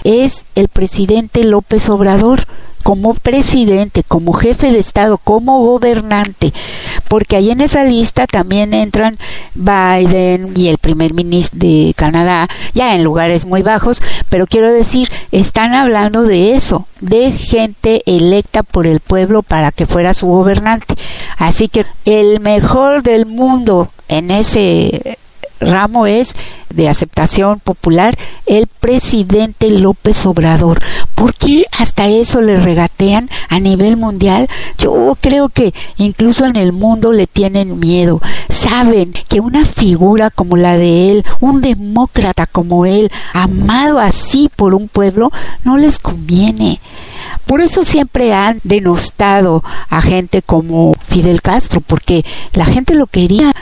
es el presidente López Obrador como presidente, como jefe de Estado, como gobernante, porque ahí en esa lista también entran Biden y el primer ministro de Canadá, ya en lugares muy bajos, pero quiero decir, están hablando de eso, de gente electa por el pueblo para que fuera su gobernante. Así que el mejor del mundo en ese ramo es de aceptación popular el presidente López Obrador. ¿Por qué hasta eso le regatean a nivel mundial? Yo creo que incluso en el mundo le tienen miedo. Saben que una figura como la de él, un demócrata como él, amado así por un pueblo, no les conviene. Por eso siempre han denostado a gente como Fidel Castro, porque la gente lo quería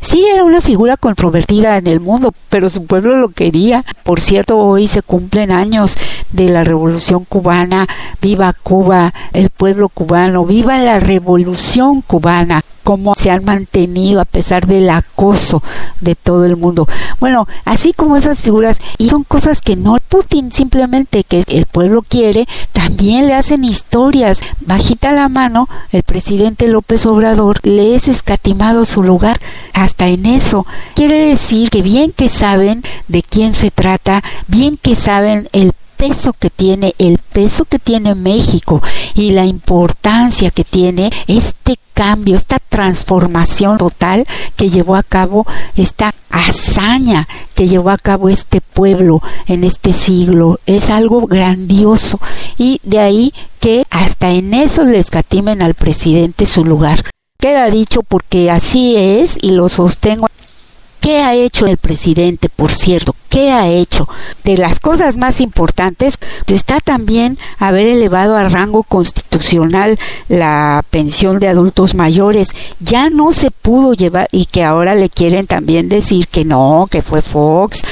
Sí, era una figura controvertida en el mundo, pero su pueblo lo quería. Por cierto, hoy se cumplen años de la Revolución cubana. Viva Cuba, el pueblo cubano, viva la Revolución cubana cómo se han mantenido a pesar del acoso de todo el mundo. Bueno, así como esas figuras, y son cosas que no Putin simplemente que el pueblo quiere, también le hacen historias. Bajita la mano, el presidente López Obrador le es escatimado su lugar hasta en eso. Quiere decir que bien que saben de quién se trata, bien que saben el peso que tiene, el peso que tiene México y la importancia que tiene este cambio, esta transformación total que llevó a cabo esta hazaña que llevó a cabo este pueblo en este siglo. Es algo grandioso y de ahí que hasta en eso le escatimen al presidente su lugar. Queda dicho porque así es y lo sostengo ¿Qué ha hecho el presidente, por cierto? ¿Qué ha hecho? De las cosas más importantes está también haber elevado a rango constitucional la pensión de adultos mayores. Ya no se pudo llevar y que ahora le quieren también decir que no, que fue Fox.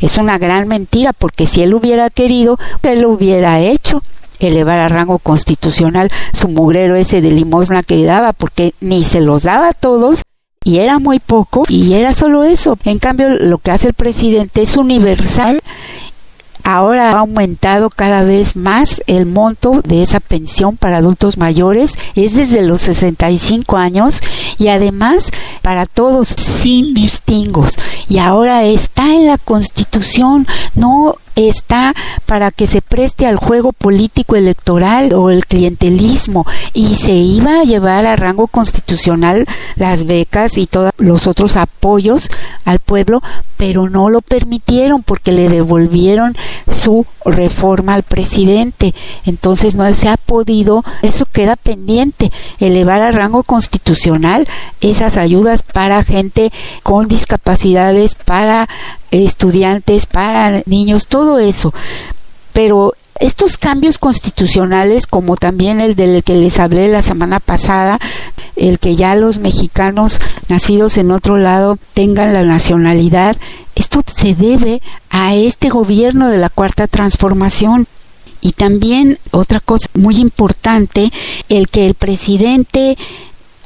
Es una gran mentira porque si él hubiera querido, él lo hubiera hecho elevar a rango constitucional su mugrero ese de limosna que daba, porque ni se los daba a todos, y era muy poco y era solo eso. En cambio, lo que hace el presidente es universal. Ahora ha aumentado cada vez más el monto de esa pensión para adultos mayores, es desde los 65 años y además para todos sin distingos. Y ahora está en la Constitución, no está para que se preste al juego político electoral o el clientelismo y se iba a llevar a rango constitucional las becas y todos los otros apoyos al pueblo, pero no lo permitieron porque le devolvieron su reforma al presidente. Entonces no se ha podido, eso queda pendiente, elevar a rango constitucional esas ayudas para gente con discapacidades, para estudiantes, para niños, todo eso. Pero estos cambios constitucionales, como también el del que les hablé la semana pasada, el que ya los mexicanos nacidos en otro lado tengan la nacionalidad, esto se debe a este gobierno de la cuarta transformación. Y también otra cosa muy importante, el que el presidente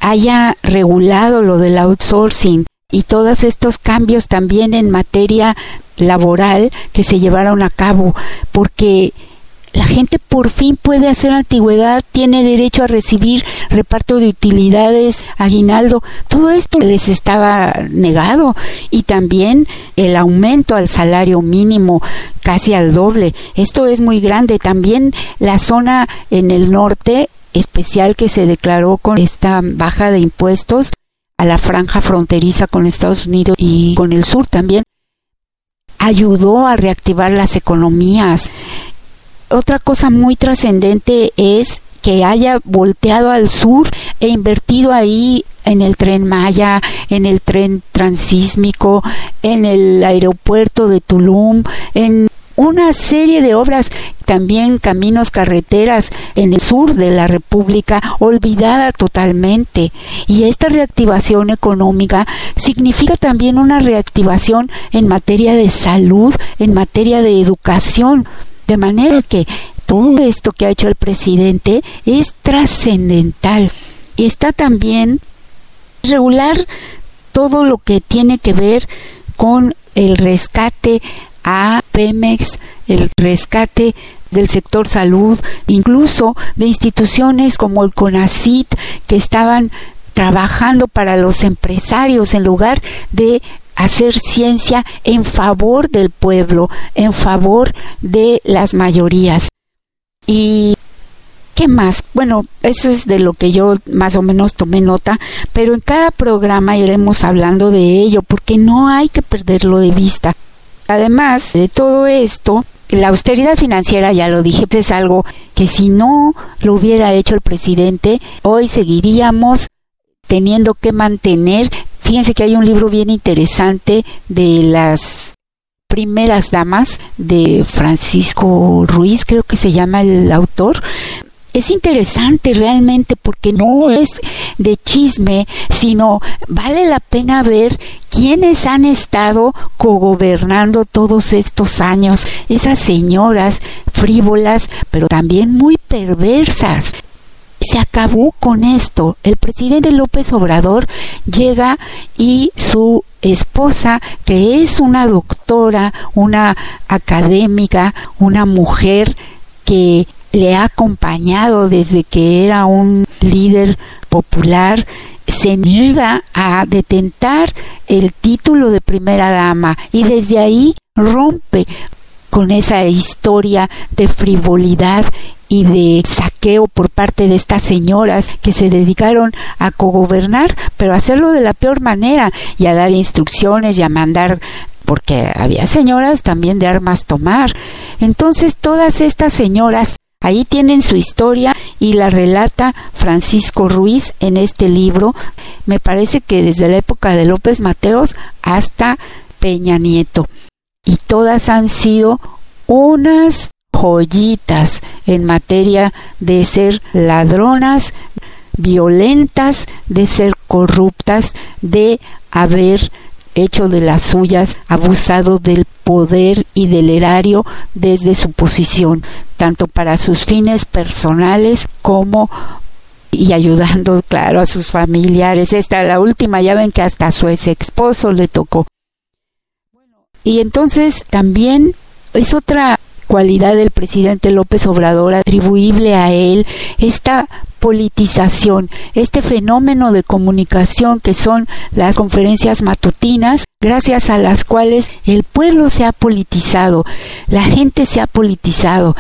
haya regulado lo del outsourcing y todos estos cambios también en materia laboral que se llevaron a cabo, porque la gente por fin puede hacer antigüedad, tiene derecho a recibir reparto de utilidades, aguinaldo, todo esto les estaba negado y también el aumento al salario mínimo casi al doble. Esto es muy grande. También la zona en el norte especial que se declaró con esta baja de impuestos a la franja fronteriza con Estados Unidos y con el sur también, ayudó a reactivar las economías. Otra cosa muy trascendente es que haya volteado al sur e invertido ahí en el tren Maya, en el tren transísmico, en el aeropuerto de Tulum, en una serie de obras, también caminos, carreteras en el sur de la República, olvidada totalmente. Y esta reactivación económica significa también una reactivación en materia de salud, en materia de educación. De manera que todo esto que ha hecho el presidente es trascendental. Y está también regular todo lo que tiene que ver con el rescate a Pemex, el rescate del sector salud, incluso de instituciones como el CONACIT que estaban trabajando para los empresarios en lugar de hacer ciencia en favor del pueblo, en favor de las mayorías. Y ¿Qué más? Bueno, eso es de lo que yo más o menos tomé nota, pero en cada programa iremos hablando de ello porque no hay que perderlo de vista. Además de todo esto, la austeridad financiera, ya lo dije, es algo que si no lo hubiera hecho el presidente, hoy seguiríamos teniendo que mantener. Fíjense que hay un libro bien interesante de las primeras damas de Francisco Ruiz, creo que se llama el autor, es interesante realmente porque no es de chisme, sino vale la pena ver quiénes han estado cogobernando todos estos años, esas señoras frívolas, pero también muy perversas. Se acabó con esto. El presidente López Obrador llega y su esposa, que es una doctora, una académica, una mujer que le ha acompañado desde que era un líder popular, se niega a detentar el título de primera dama y desde ahí rompe con esa historia de frivolidad y de saqueo por parte de estas señoras que se dedicaron a cogobernar, pero a hacerlo de la peor manera y a dar instrucciones y a mandar porque había señoras también de armas tomar. Entonces todas estas señoras ahí tienen su historia y la relata Francisco Ruiz en este libro. Me parece que desde la época de López Mateos hasta Peña Nieto. Y todas han sido unas joyitas en materia de ser ladronas, violentas, de ser corruptas, de haber hecho de las suyas, abusado del poder y del erario desde su posición, tanto para sus fines personales como y ayudando, claro, a sus familiares. Esta, la última, ya ven que hasta a su ex esposo le tocó. Y entonces también es otra cualidad del presidente López Obrador atribuible a él esta politización, este fenómeno de comunicación que son las conferencias matutinas, gracias a las cuales el pueblo se ha politizado, la gente se ha politizado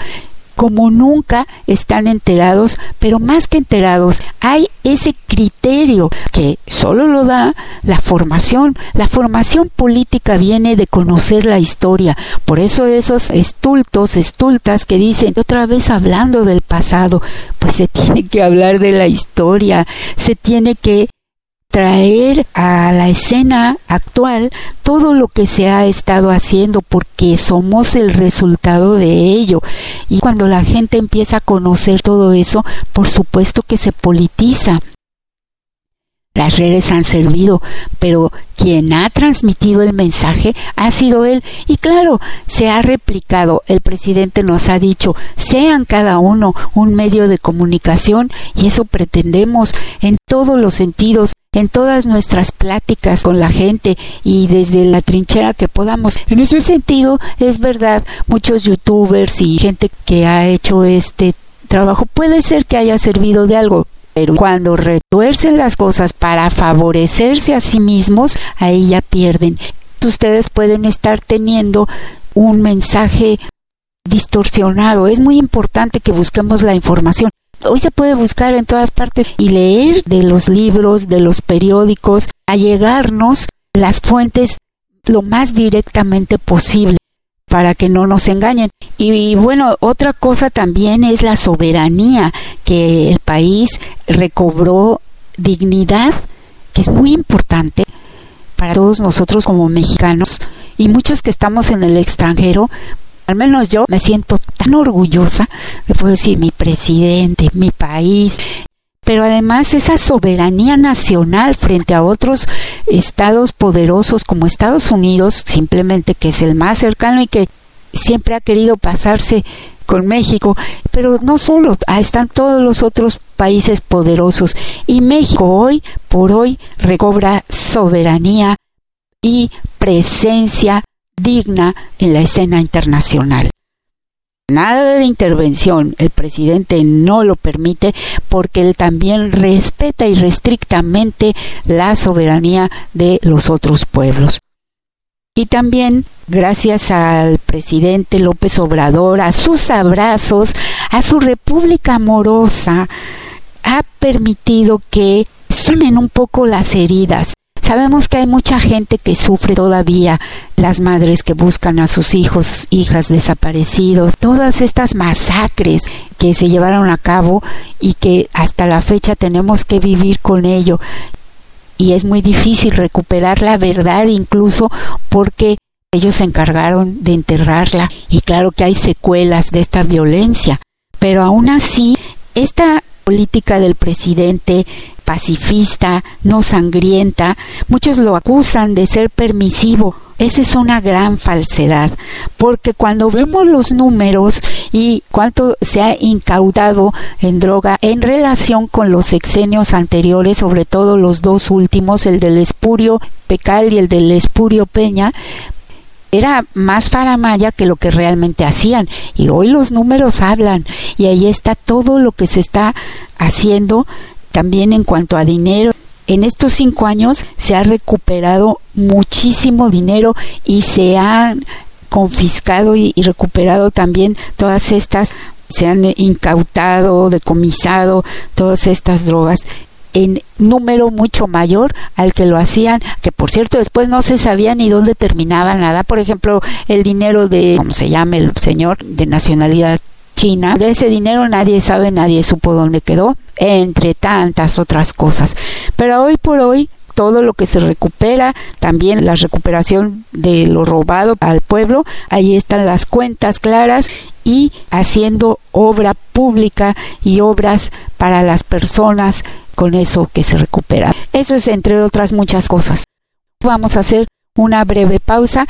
como nunca están enterados, pero más que enterados, hay ese criterio que solo lo da la formación. La formación política viene de conocer la historia. Por eso esos estultos, estultas que dicen otra vez hablando del pasado, pues se tiene que hablar de la historia, se tiene que traer a la escena actual todo lo que se ha estado haciendo porque somos el resultado de ello. Y cuando la gente empieza a conocer todo eso por supuesto que se politiza las redes han servido, pero quien ha transmitido el mensaje ha sido él. Y claro, se ha replicado. El presidente nos ha dicho, sean cada uno un medio de comunicación y eso pretendemos en todos los sentidos en todas nuestras pláticas con la gente y desde la trinchera que podamos. En ese sentido, es verdad, muchos youtubers y gente que ha hecho este trabajo puede ser que haya servido de algo, pero cuando retuercen las cosas para favorecerse a sí mismos, ahí ya pierden. Ustedes pueden estar teniendo un mensaje distorsionado. Es muy importante que busquemos la información. Hoy se puede buscar en todas partes y leer de los libros, de los periódicos, a llegarnos las fuentes lo más directamente posible para que no nos engañen. Y, bueno, otra cosa también es la soberanía, que el país recobró dignidad, que es muy importante para todos nosotros como mexicanos y muchos que estamos en el extranjero. Al menos yo me siento tan orgullosa de poder decir mi presidente, mi país, pero además esa soberanía nacional frente a otros estados poderosos como Estados Unidos, simplemente que es el más cercano y que siempre ha querido pasarse con México, pero no solo, ah, están todos los otros países poderosos y México hoy por hoy recobra soberanía y presencia digna en la escena internacional. Nada de intervención, el presidente no lo permite porque él también respeta irrestrictamente la soberanía de los otros pueblos. Y también, gracias al presidente López Obrador, a sus abrazos, a su república amorosa, ha permitido que sanen un poco las heridas Sabemos que hay mucha gente que sufre todavía, las madres que buscan a sus hijos, hijas desaparecidos, todas estas masacres que se llevaron a cabo y que hasta la fecha tenemos que vivir con ello. Y es muy difícil recuperar la verdad incluso porque ellos se encargaron de enterrarla y claro que hay secuelas de esta violencia. Pero aún así, esta política del presidente pacifista, no sangrienta, muchos lo acusan de ser permisivo. Esa es una gran falsedad, porque cuando vemos los números y cuánto se ha incautado en droga en relación con los sexenios anteriores, sobre todo los dos últimos, el del Espurio Pecal y el del Espurio Peña, era más faramaya que lo que realmente hacían. Y hoy los números hablan y ahí está todo lo que se está haciendo también en cuanto a dinero, en estos cinco años se ha recuperado muchísimo dinero y se han confiscado y, recuperado también todas estas, se han incautado, decomisado todas estas drogas en número mucho mayor al que lo hacían, que por cierto después no se sabía ni dónde terminaba nada. Por ejemplo, el dinero de, ¿cómo se llama el señor? De nacionalidad China. De ese dinero nadie sabe, nadie supo dónde quedó, entre tantas otras cosas. Pero hoy por hoy todo lo que se recupera, también la recuperación de lo robado al pueblo, ahí están las cuentas claras y haciendo obra pública y obras para las personas con eso que se recupera. Eso es entre otras muchas cosas. Vamos a hacer una breve pausa.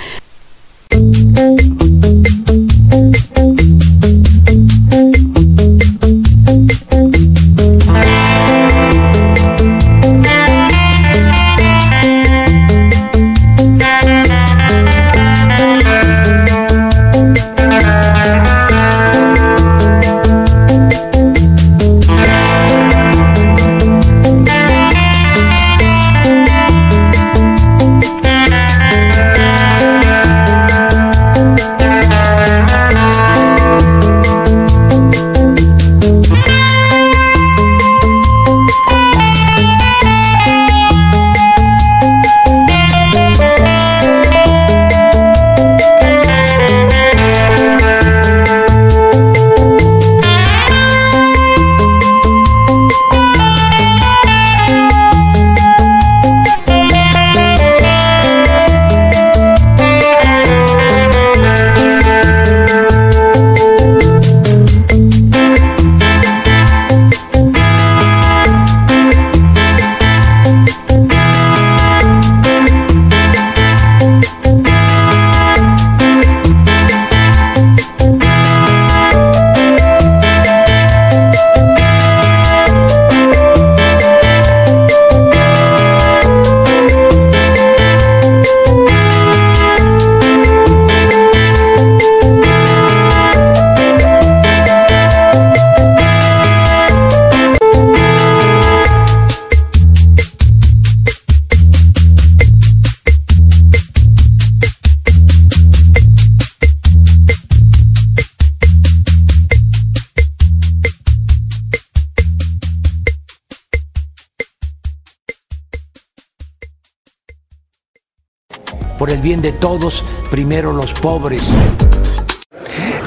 Bien de todos, primero los pobres.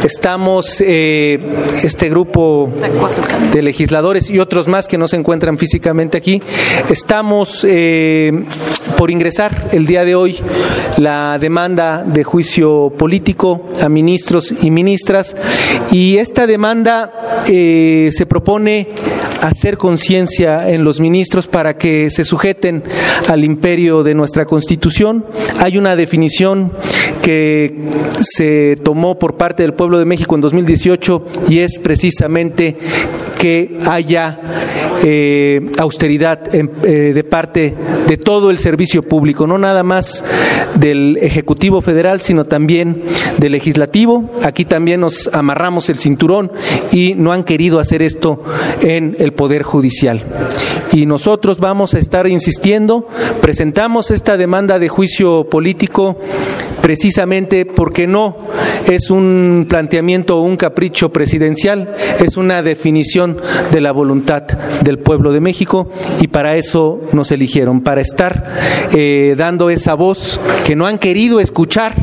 Estamos, eh, este grupo de legisladores y otros más que no se encuentran físicamente aquí, estamos eh, por ingresar el día de hoy la demanda de juicio político a ministros y ministras y esta demanda eh, se propone hacer conciencia en los ministros para que se sujeten al imperio de nuestra Constitución. Hay una definición que se tomó por parte del pueblo de México en 2018 y es precisamente que haya eh, austeridad eh, de parte de todo el servicio público, no nada más del Ejecutivo Federal, sino también del Legislativo. Aquí también nos amarramos el cinturón y no han querido hacer esto en el Poder Judicial. Y nosotros vamos a estar insistiendo, presentamos esta demanda de juicio político precisamente porque no es un planteamiento o un capricho presidencial, es una definición de la voluntad del pueblo de México y para eso nos eligieron, para estar eh, dando esa voz que no han querido escuchar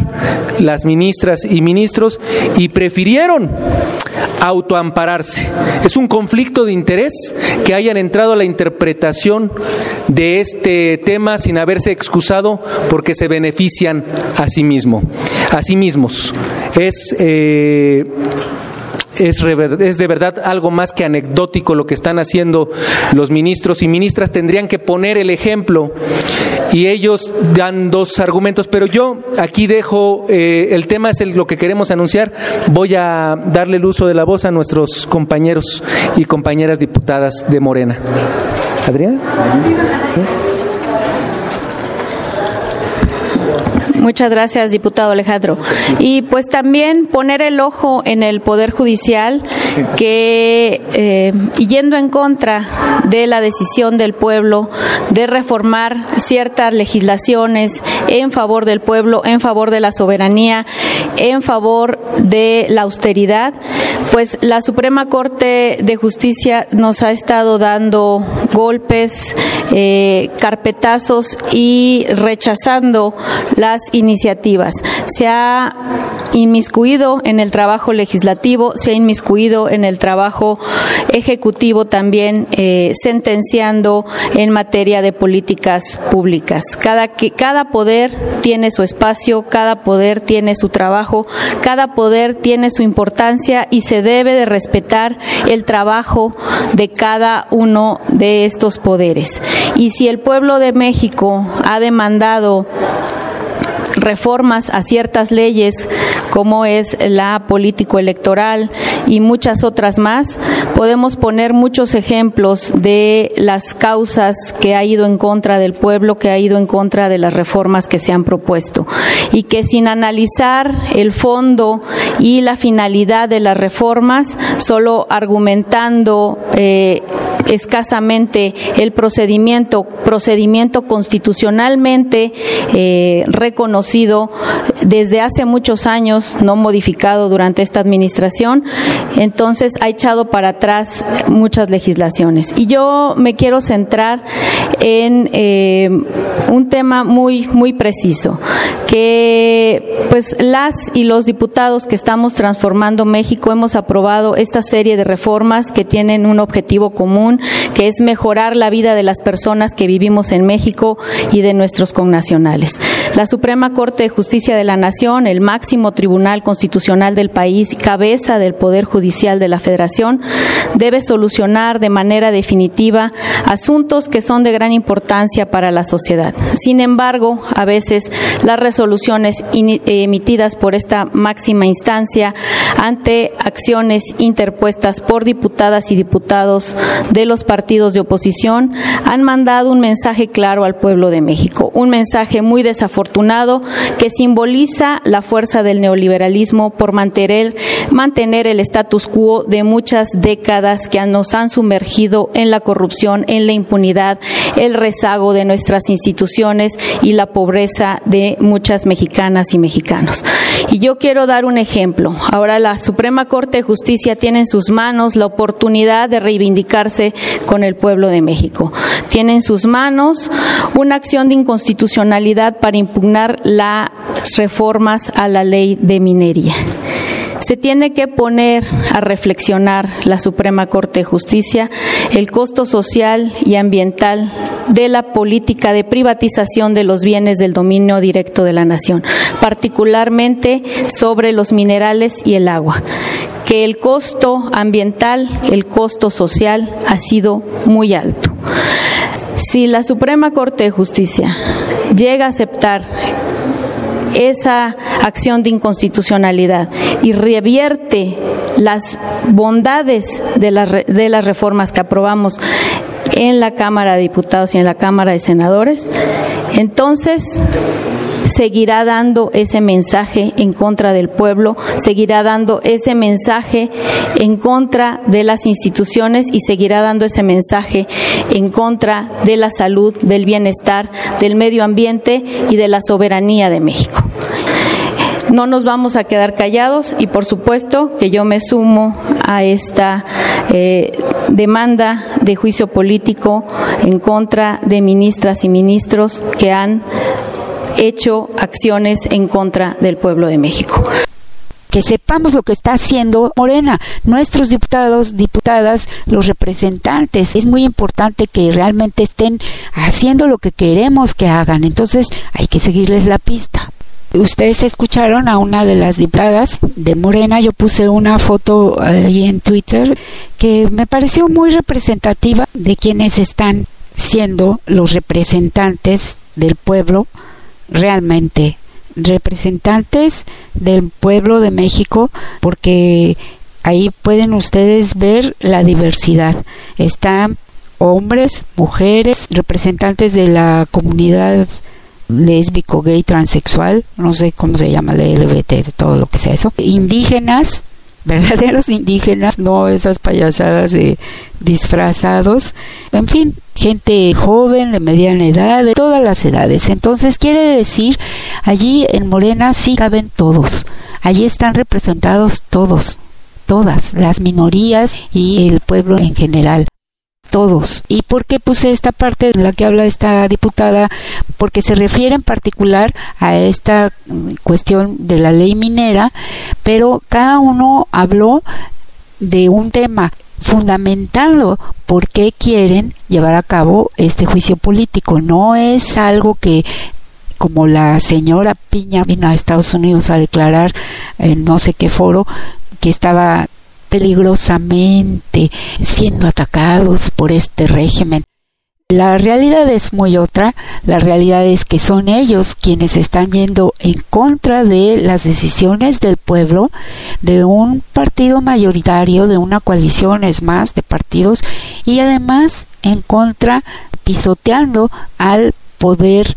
las ministras y ministros y prefirieron autoampararse. Es un conflicto de interés que hayan entrado a la interpretación de este tema sin haberse excusado porque se benefician a sí a sí mismos. Es eh, es, de verdad algo más que anecdótico lo que están haciendo los ministros y ministras. Tendrían que poner el ejemplo y ellos dan dos argumentos, pero yo aquí dejo, eh, el tema es lo que queremos anunciar. Voy a darle el uso de la voz a nuestros compañeros y compañeras diputadas de Morena. Adrián. Muchas gracias, diputado Alejandro. Y pues también poner el ojo en el Poder Judicial que, eh, yendo en contra de la decisión del pueblo de reformar ciertas legislaciones en favor del pueblo, en favor de la soberanía, en favor de la austeridad, pues la Suprema Corte de Justicia nos ha estado dando golpes, eh, carpetazos y rechazando las iniciativas. Se ha inmiscuido en el trabajo legislativo, se ha inmiscuido en el trabajo ejecutivo también, eh, sentenciando en materia de políticas públicas. Cada, cada poder tiene su espacio, cada poder tiene su trabajo, cada poder tiene su importancia y se debe de respetar el trabajo de cada uno de estos poderes. Y si el pueblo de México ha demandado reformas a ciertas leyes como es la político-electoral y muchas otras más. Podemos poner muchos ejemplos de las causas que ha ido en contra del pueblo, que ha ido en contra de las reformas que se han propuesto y que sin analizar el fondo y la finalidad de las reformas, solo argumentando eh, escasamente el procedimiento, procedimiento constitucionalmente eh, reconocido desde hace muchos años, no modificado durante esta administración, entonces ha echado para atrás muchas legislaciones. Y yo me quiero centrar en eh, un tema muy, muy preciso, que pues las y los diputados que estamos transformando México hemos aprobado esta serie de reformas que tienen un objetivo común, que es mejorar la vida de las personas que vivimos en México y de nuestros connacionales. La Suprema Corte de Justicia de la Nación, el máximo tribunal constitucional del país cabeza del Poder Judicial de la Federación, debe solucionar de manera definitiva asuntos que son de gran importancia para la sociedad. Sin embargo, a veces las emitidas por esta máxima instancia ante acciones interpuestas por diputadas y diputados de los partidos de oposición han mandado un mensaje claro al pueblo de México, un mensaje muy desafortunado que simboliza la fuerza del neoliberalismo por mantener, mantener el status quo de muchas décadas que nos han sumergido en la corrupción, en la impunidad, el rezago de nuestras instituciones y la pobreza de muchas mexicanas y mexicanos. Y yo quiero dar un ejemplo. Ahora la Suprema Corte de Justicia tiene en sus manos la oportunidad de reivindicarse con el pueblo de México. Tiene en sus manos una acción de inconstitucionalidad para impugnar las reformas a la ley de minería se tiene que poner a reflexionar la Suprema Corte de Justicia el costo social y ambiental de la política de privatización de los bienes del dominio directo de la nación, particularmente sobre los minerales y el agua que el costo ambiental, el costo social ha sido muy alto. Si la Suprema Corte de Justicia llega a aceptar esa acción de inconstitucionalidad y revierte las bondades de, de las reformas que aprobamos en la Cámara de Diputados y en la Cámara de Senadores, entonces seguirá dando ese mensaje en contra del pueblo, seguirá dando ese mensaje en contra de las instituciones y seguirá dando ese mensaje en contra de la salud, del bienestar, del medio ambiente y de la soberanía de México. No nos vamos a quedar callados y por supuesto que yo me sumo a esta eh, demanda de juicio político en contra de ministras y ministros que han hecho acciones en contra del pueblo de México que sepamos lo que está haciendo Morena, nuestros diputados, diputadas, los representantes. Es muy importante que realmente estén haciendo lo que queremos que hagan. Entonces hay que seguirles la pista. Ustedes escucharon a una de las diputadas de Morena, yo puse una foto ahí en Twitter que me pareció muy representativa de quienes están siendo los representantes del pueblo realmente representantes del pueblo de México porque ahí pueden ustedes ver la diversidad. Están hombres, mujeres, representantes de la comunidad lésbico, gay, transexual, no sé cómo se llama, LGBT, todo lo que sea eso, indígenas, verdaderos indígenas, no esas payasadas de disfrazados, en fin, gente joven, de mediana edad, de todas las edades. Entonces quiere decir, allí en Morena sí caben todos, allí están representados todos, todas, las minorías y el pueblo en general todos. ¿Y por qué puse esta parte en la que habla esta diputada? Porque se refiere en particular a esta mm, cuestión de la ley minera, pero cada uno habló de un tema fundamentando por qué quieren llevar a cabo este juicio político. No es algo que como la señora Piña vino a Estados Unidos a declarar en no sé qué foro que estaba peligrosamente siendo atacados por este régimen. La realidad es muy otra, la realidad es que son ellos quienes están yendo en contra de las decisiones del pueblo, de un partido mayoritario, de una coalición, es más, de partidos, y además en contra, pisoteando al poder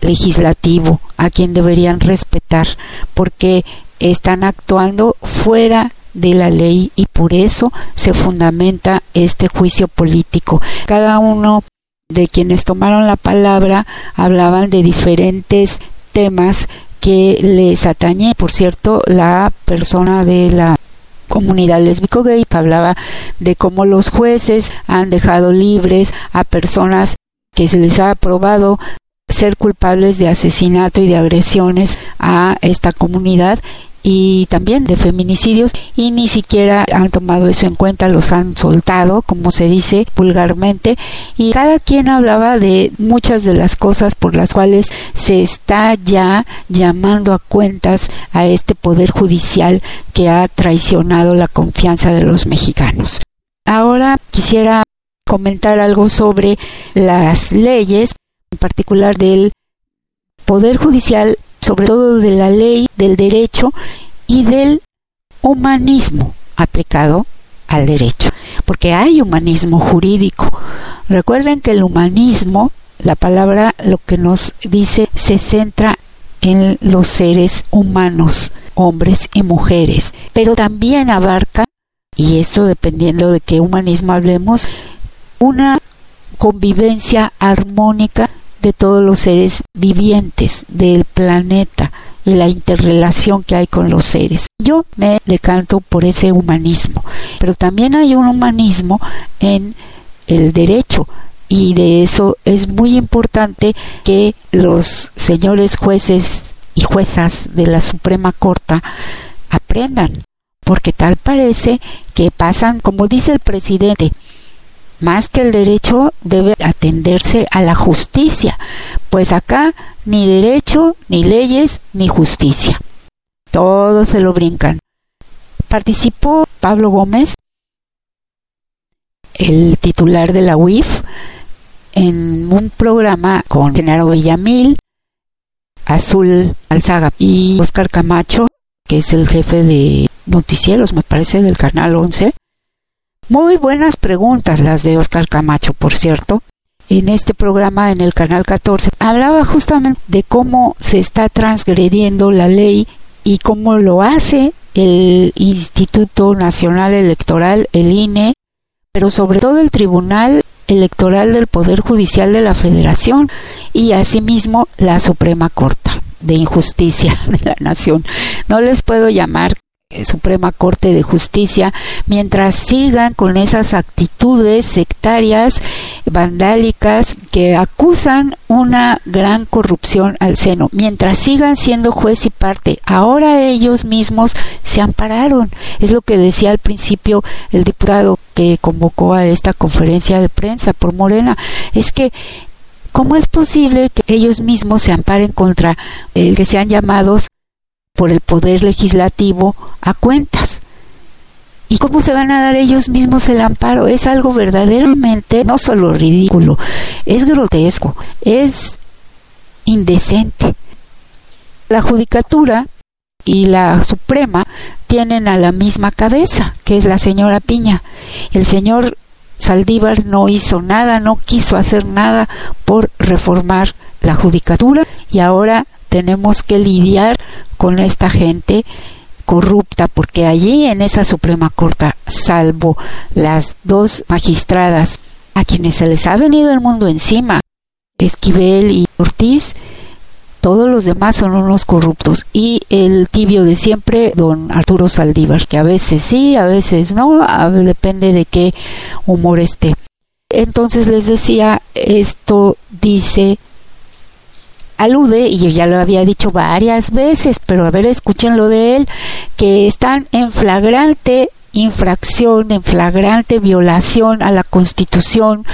legislativo, a quien deberían respetar, porque están actuando fuera de la ley y por eso se fundamenta este juicio político. Cada uno de quienes tomaron la palabra hablaban de diferentes temas que les atañe. Por cierto, la persona de la comunidad lésbico gay hablaba de cómo los jueces han dejado libres a personas que se les ha aprobado ser culpables de asesinato y de agresiones a esta comunidad y también de feminicidios y ni siquiera han tomado eso en cuenta, los han soltado, como se dice vulgarmente, y cada quien hablaba de muchas de las cosas por las cuales se está ya llamando a cuentas a este poder judicial que ha traicionado la confianza de los mexicanos. Ahora quisiera comentar algo sobre las leyes, en particular del Poder Judicial sobre todo de la ley, del derecho y del humanismo aplicado al derecho, porque hay humanismo jurídico. Recuerden que el humanismo, la palabra lo que nos dice, se centra en los seres humanos, hombres y mujeres, pero también abarca, y esto dependiendo de qué humanismo hablemos, una convivencia armónica de todos los seres vivientes del planeta y la interrelación que hay con los seres. Yo me decanto por ese humanismo, pero también hay un humanismo en el derecho y de eso es muy importante que los señores jueces y juezas de la Suprema Corte aprendan, porque tal parece que pasan, como dice el presidente, más que el derecho debe atenderse a la justicia, pues acá ni derecho, ni leyes, ni justicia. Todos se lo brincan. Participó Pablo Gómez, el titular de la UIF, en un programa con Genaro Villamil, Azul Alzaga y Oscar Camacho, que es el jefe de noticieros, me parece, del Canal 11, muy buenas preguntas las de Oscar Camacho, por cierto. En este programa en el canal 14 hablaba justamente de cómo se está transgrediendo la ley y cómo lo hace el Instituto Nacional Electoral, el INE, pero sobre todo el Tribunal Electoral del Poder Judicial de la Federación y asimismo la Suprema Corte de Injusticia de la Nación. No les puedo llamar Suprema Corte de Justicia, mientras sigan con esas actitudes sectarias, vandálicas, que acusan una gran corrupción al seno, mientras sigan siendo juez y parte, ahora ellos mismos se ampararon. Es lo que decía al principio el diputado que convocó a esta conferencia de prensa por Morena, es que ¿Cómo es posible que ellos mismos se amparen contra el que sean llamados por el poder legislativo a cuentas. ¿Y cómo se van a dar ellos mismos el amparo? Es algo verdaderamente no solo ridículo, es grotesco, es indecente. La judicatura y la Suprema tienen a la misma cabeza, que es la señora Piña. El señor Saldívar no hizo nada, no quiso hacer nada por reformar la judicatura y ahora tenemos que lidiar con esta gente corrupta porque allí en esa Suprema Corte, salvo las dos magistradas a quienes se les ha venido el mundo encima, Esquivel y Ortiz, todos los demás son unos corruptos. Y el tibio de siempre, don Arturo Saldívar, que a veces sí, a veces no, depende de qué humor esté. Entonces les decía, esto dice, alude, y yo ya lo había dicho varias veces, pero a ver, escúchenlo de él, que están en flagrante infracción, en flagrante violación a la Constitución,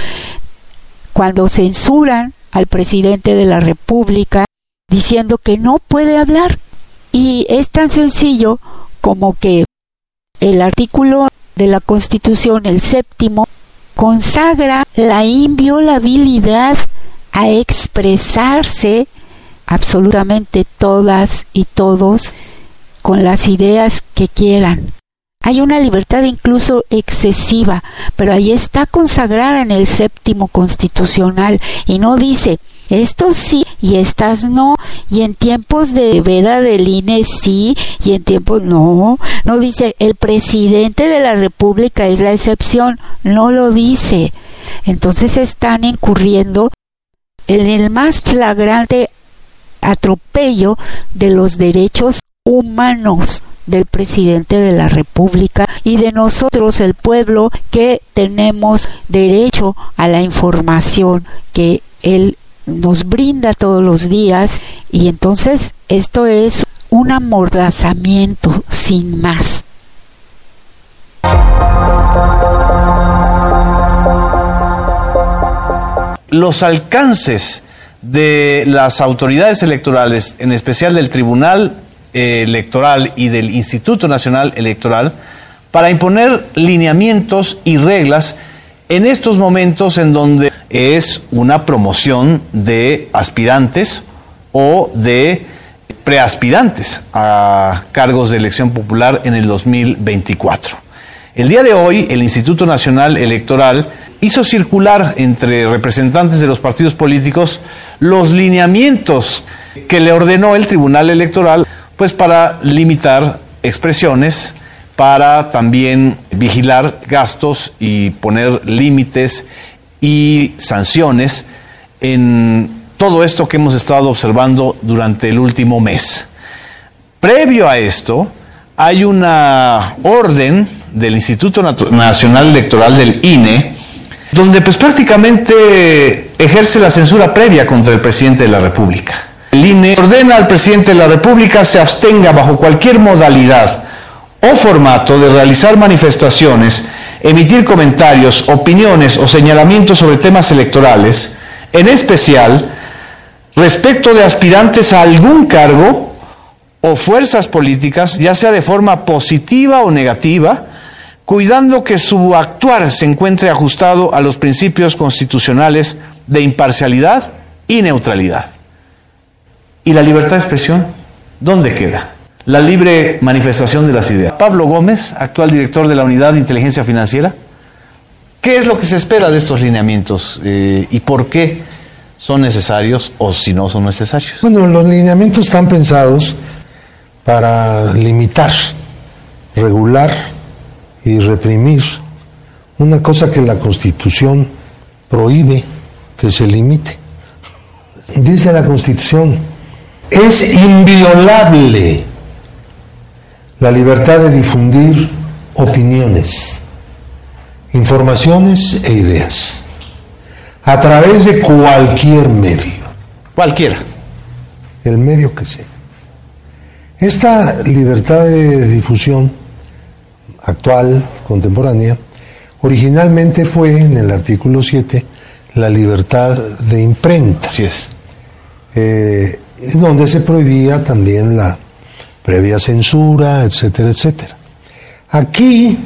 cuando censuran al presidente de la República diciendo que no puede hablar. Y es tan sencillo como que el artículo de la Constitución, el séptimo, consagra la inviolabilidad a expresarse absolutamente todas y todos con las ideas que quieran. Hay una libertad incluso excesiva, pero ahí está consagrada en el séptimo constitucional y no dice estos sí y estas no, y en tiempos de veda del INE sí, y en tiempos no, no dice el presidente de la República es la excepción, no lo dice. Entonces están incurriendo en el más flagrante atropello de los derechos humanos del presidente de la República y de nosotros el pueblo que tenemos derecho a la información que él nos brinda todos los días y entonces esto es un amordazamiento sin más. Los alcances de las autoridades electorales, en especial del Tribunal Electoral y del Instituto Nacional Electoral, para imponer lineamientos y reglas en estos momentos en donde es una promoción de aspirantes o de preaspirantes a cargos de elección popular en el 2024. El día de hoy, el Instituto Nacional Electoral hizo circular entre representantes de los partidos políticos los lineamientos que le ordenó el Tribunal Electoral, pues para limitar expresiones, para también vigilar gastos y poner límites y sanciones en todo esto que hemos estado observando durante el último mes. Previo a esto, hay una orden del Instituto Nacional Electoral del INE, donde pues prácticamente ejerce la censura previa contra el presidente de la República. El INE ordena al presidente de la República se abstenga bajo cualquier modalidad o formato de realizar manifestaciones, emitir comentarios, opiniones o señalamientos sobre temas electorales, en especial respecto de aspirantes a algún cargo o fuerzas políticas, ya sea de forma positiva o negativa, cuidando que su actuar se encuentre ajustado a los principios constitucionales de imparcialidad y neutralidad. ¿Y la libertad de expresión? ¿Dónde queda? la libre manifestación de las ideas. Pablo Gómez, actual director de la Unidad de Inteligencia Financiera, ¿qué es lo que se espera de estos lineamientos eh, y por qué son necesarios o si no son necesarios? Bueno, los lineamientos están pensados para limitar, regular y reprimir una cosa que la Constitución prohíbe que se limite. Dice la Constitución, es inviolable la libertad de difundir opiniones, informaciones e ideas a través de cualquier medio. Cualquiera. El medio que sea. Esta libertad de difusión actual, contemporánea, originalmente fue en el artículo 7 la libertad de imprenta. Así es. Eh, donde se prohibía también la previa censura, etcétera, etcétera. Aquí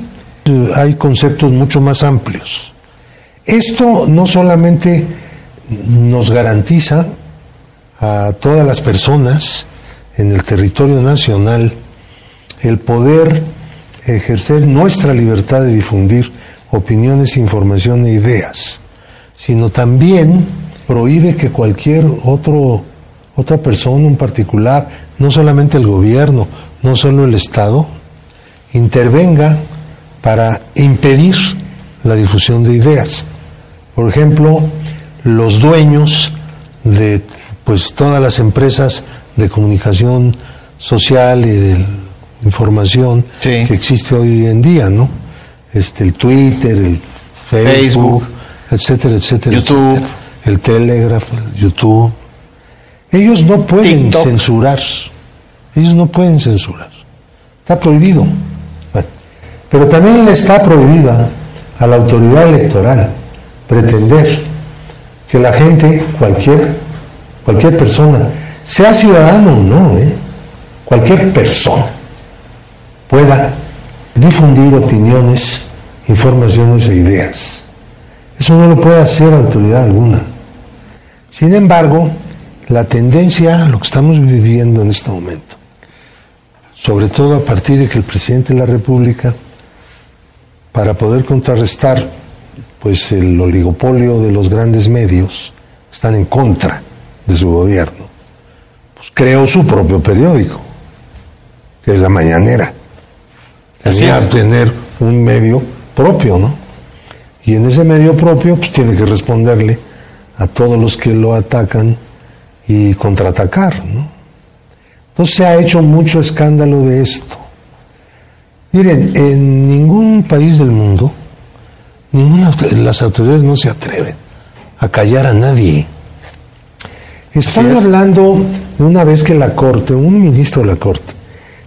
hay conceptos mucho más amplios. Esto no solamente nos garantiza a todas las personas en el territorio nacional el poder ejercer nuestra libertad de difundir opiniones, información e ideas, sino también prohíbe que cualquier otro, otra persona, un particular, no solamente el gobierno, no solo el Estado, intervenga para impedir la difusión de ideas. Por ejemplo, los dueños de pues todas las empresas de comunicación social y de información que existe hoy en día, ¿no? Este, el Twitter, el Facebook, etcétera, etcétera, YouTube. el Telegraph, el YouTube. Ellos no pueden censurar. Ellos no pueden censurar. Está prohibido. Pero también le está prohibida a la autoridad electoral pretender que la gente, cualquier, cualquier persona, sea ciudadano o no, ¿eh? cualquier persona, pueda difundir opiniones, informaciones e ideas. Eso no lo puede hacer autoridad alguna. Sin embargo, la tendencia, lo que estamos viviendo en este momento, sobre todo a partir de que el presidente de la República, para poder contrarrestar pues el oligopolio de los grandes medios, están en contra de su gobierno, pues creó su propio periódico, que es la mañanera. Tenía tener un medio propio, ¿no? Y en ese medio propio, pues tiene que responderle a todos los que lo atacan y contraatacar, ¿no? Entonces se ha hecho mucho escándalo de esto. Miren, en ningún país del mundo, ninguna, las autoridades no se atreven a callar a nadie. Están hablando de una vez que la Corte, un ministro de la Corte,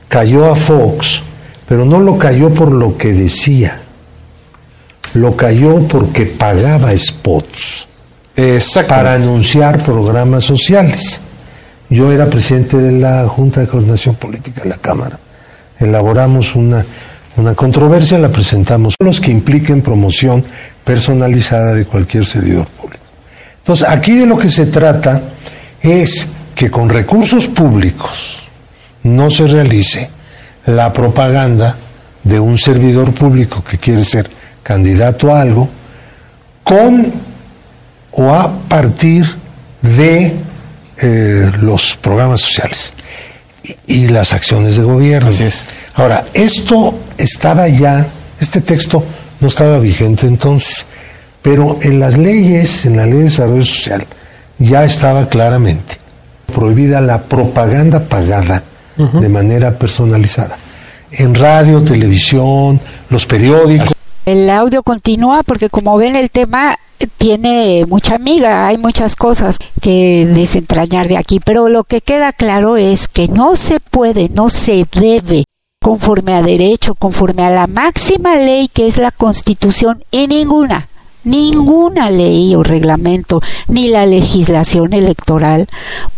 cayó a Fox, pero no lo cayó por lo que decía, lo cayó porque pagaba spots para anunciar programas sociales. Yo era presidente de la Junta de Coordinación Política de la Cámara. Elaboramos una, una controversia, la presentamos, los que impliquen promoción personalizada de cualquier servidor público. Entonces, aquí de lo que se trata es que con recursos públicos no se realice la propaganda de un servidor público que quiere ser candidato a algo con o a partir de eh, los programas sociales y, las acciones de gobierno. Ahora, esto estaba ya, este texto no estaba vigente entonces, pero en las leyes, en la ley de desarrollo social, ya estaba claramente prohibida la propaganda pagada de manera personalizada. En radio, televisión, los periódicos. El audio continúa porque como ven el tema tiene mucha amiga, hay muchas cosas que desentrañar de aquí, pero lo que queda claro es que no se puede, no se debe, conforme a derecho, conforme a la máxima ley que es la Constitución, y ninguna, ninguna ley o reglamento, ni la legislación electoral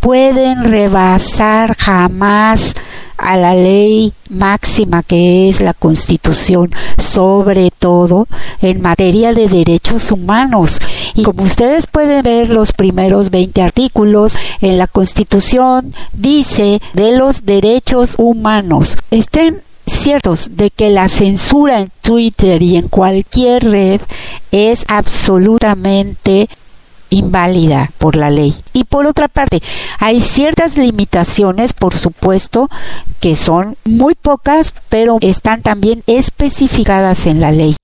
pueden rebasar jamás a la ley máxima que es la Constitución, sobre todo en materia de derechos humanos. Y como ustedes pueden ver, los primeros 20 artículos en la Constitución dice de los derechos humanos. Estén ciertos de que la censura en Twitter y en cualquier red es absolutamente inválida por la ley. Y por otra parte, hay ciertas limitaciones, por supuesto, que son muy pocas, pero están también especificadas en la ley.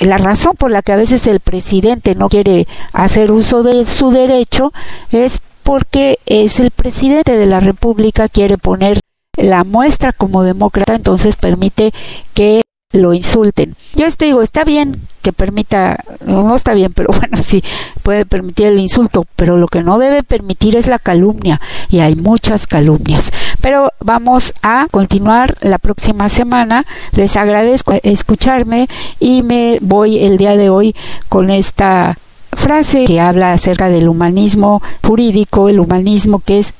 La razón por la que a veces el presidente no quiere hacer uso de su derecho es porque es el presidente de la República, quiere poner la muestra como demócrata, entonces permite que lo insulten. Yo te digo, está bien que permita, no está bien, pero bueno, sí, puede permitir el insulto, pero lo que no debe permitir es la calumnia, y hay muchas calumnias. Pero vamos a continuar la próxima semana. Les agradezco escucharme y me voy el día de hoy con esta frase que habla acerca del humanismo jurídico, el humanismo que es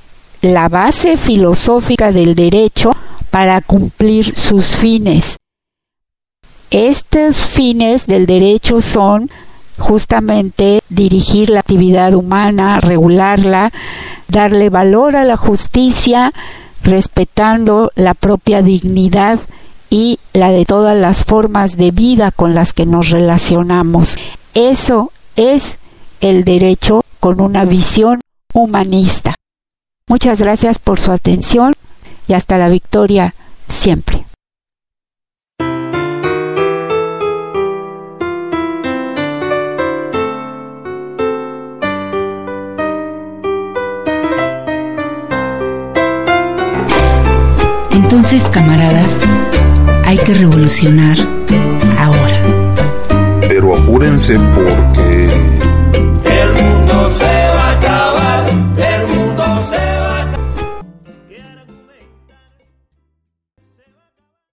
la base filosófica del derecho para cumplir sus fines. Estos fines del derecho son justamente dirigir la actividad humana, regularla, darle valor a la justicia, respetando la propia dignidad y la de todas las formas de vida con las que nos relacionamos. Eso es el derecho con una visión humanista. Muchas gracias por su atención y hasta la victoria siempre. Entonces, camaradas, hay que revolucionar ahora. Pero apúrense porque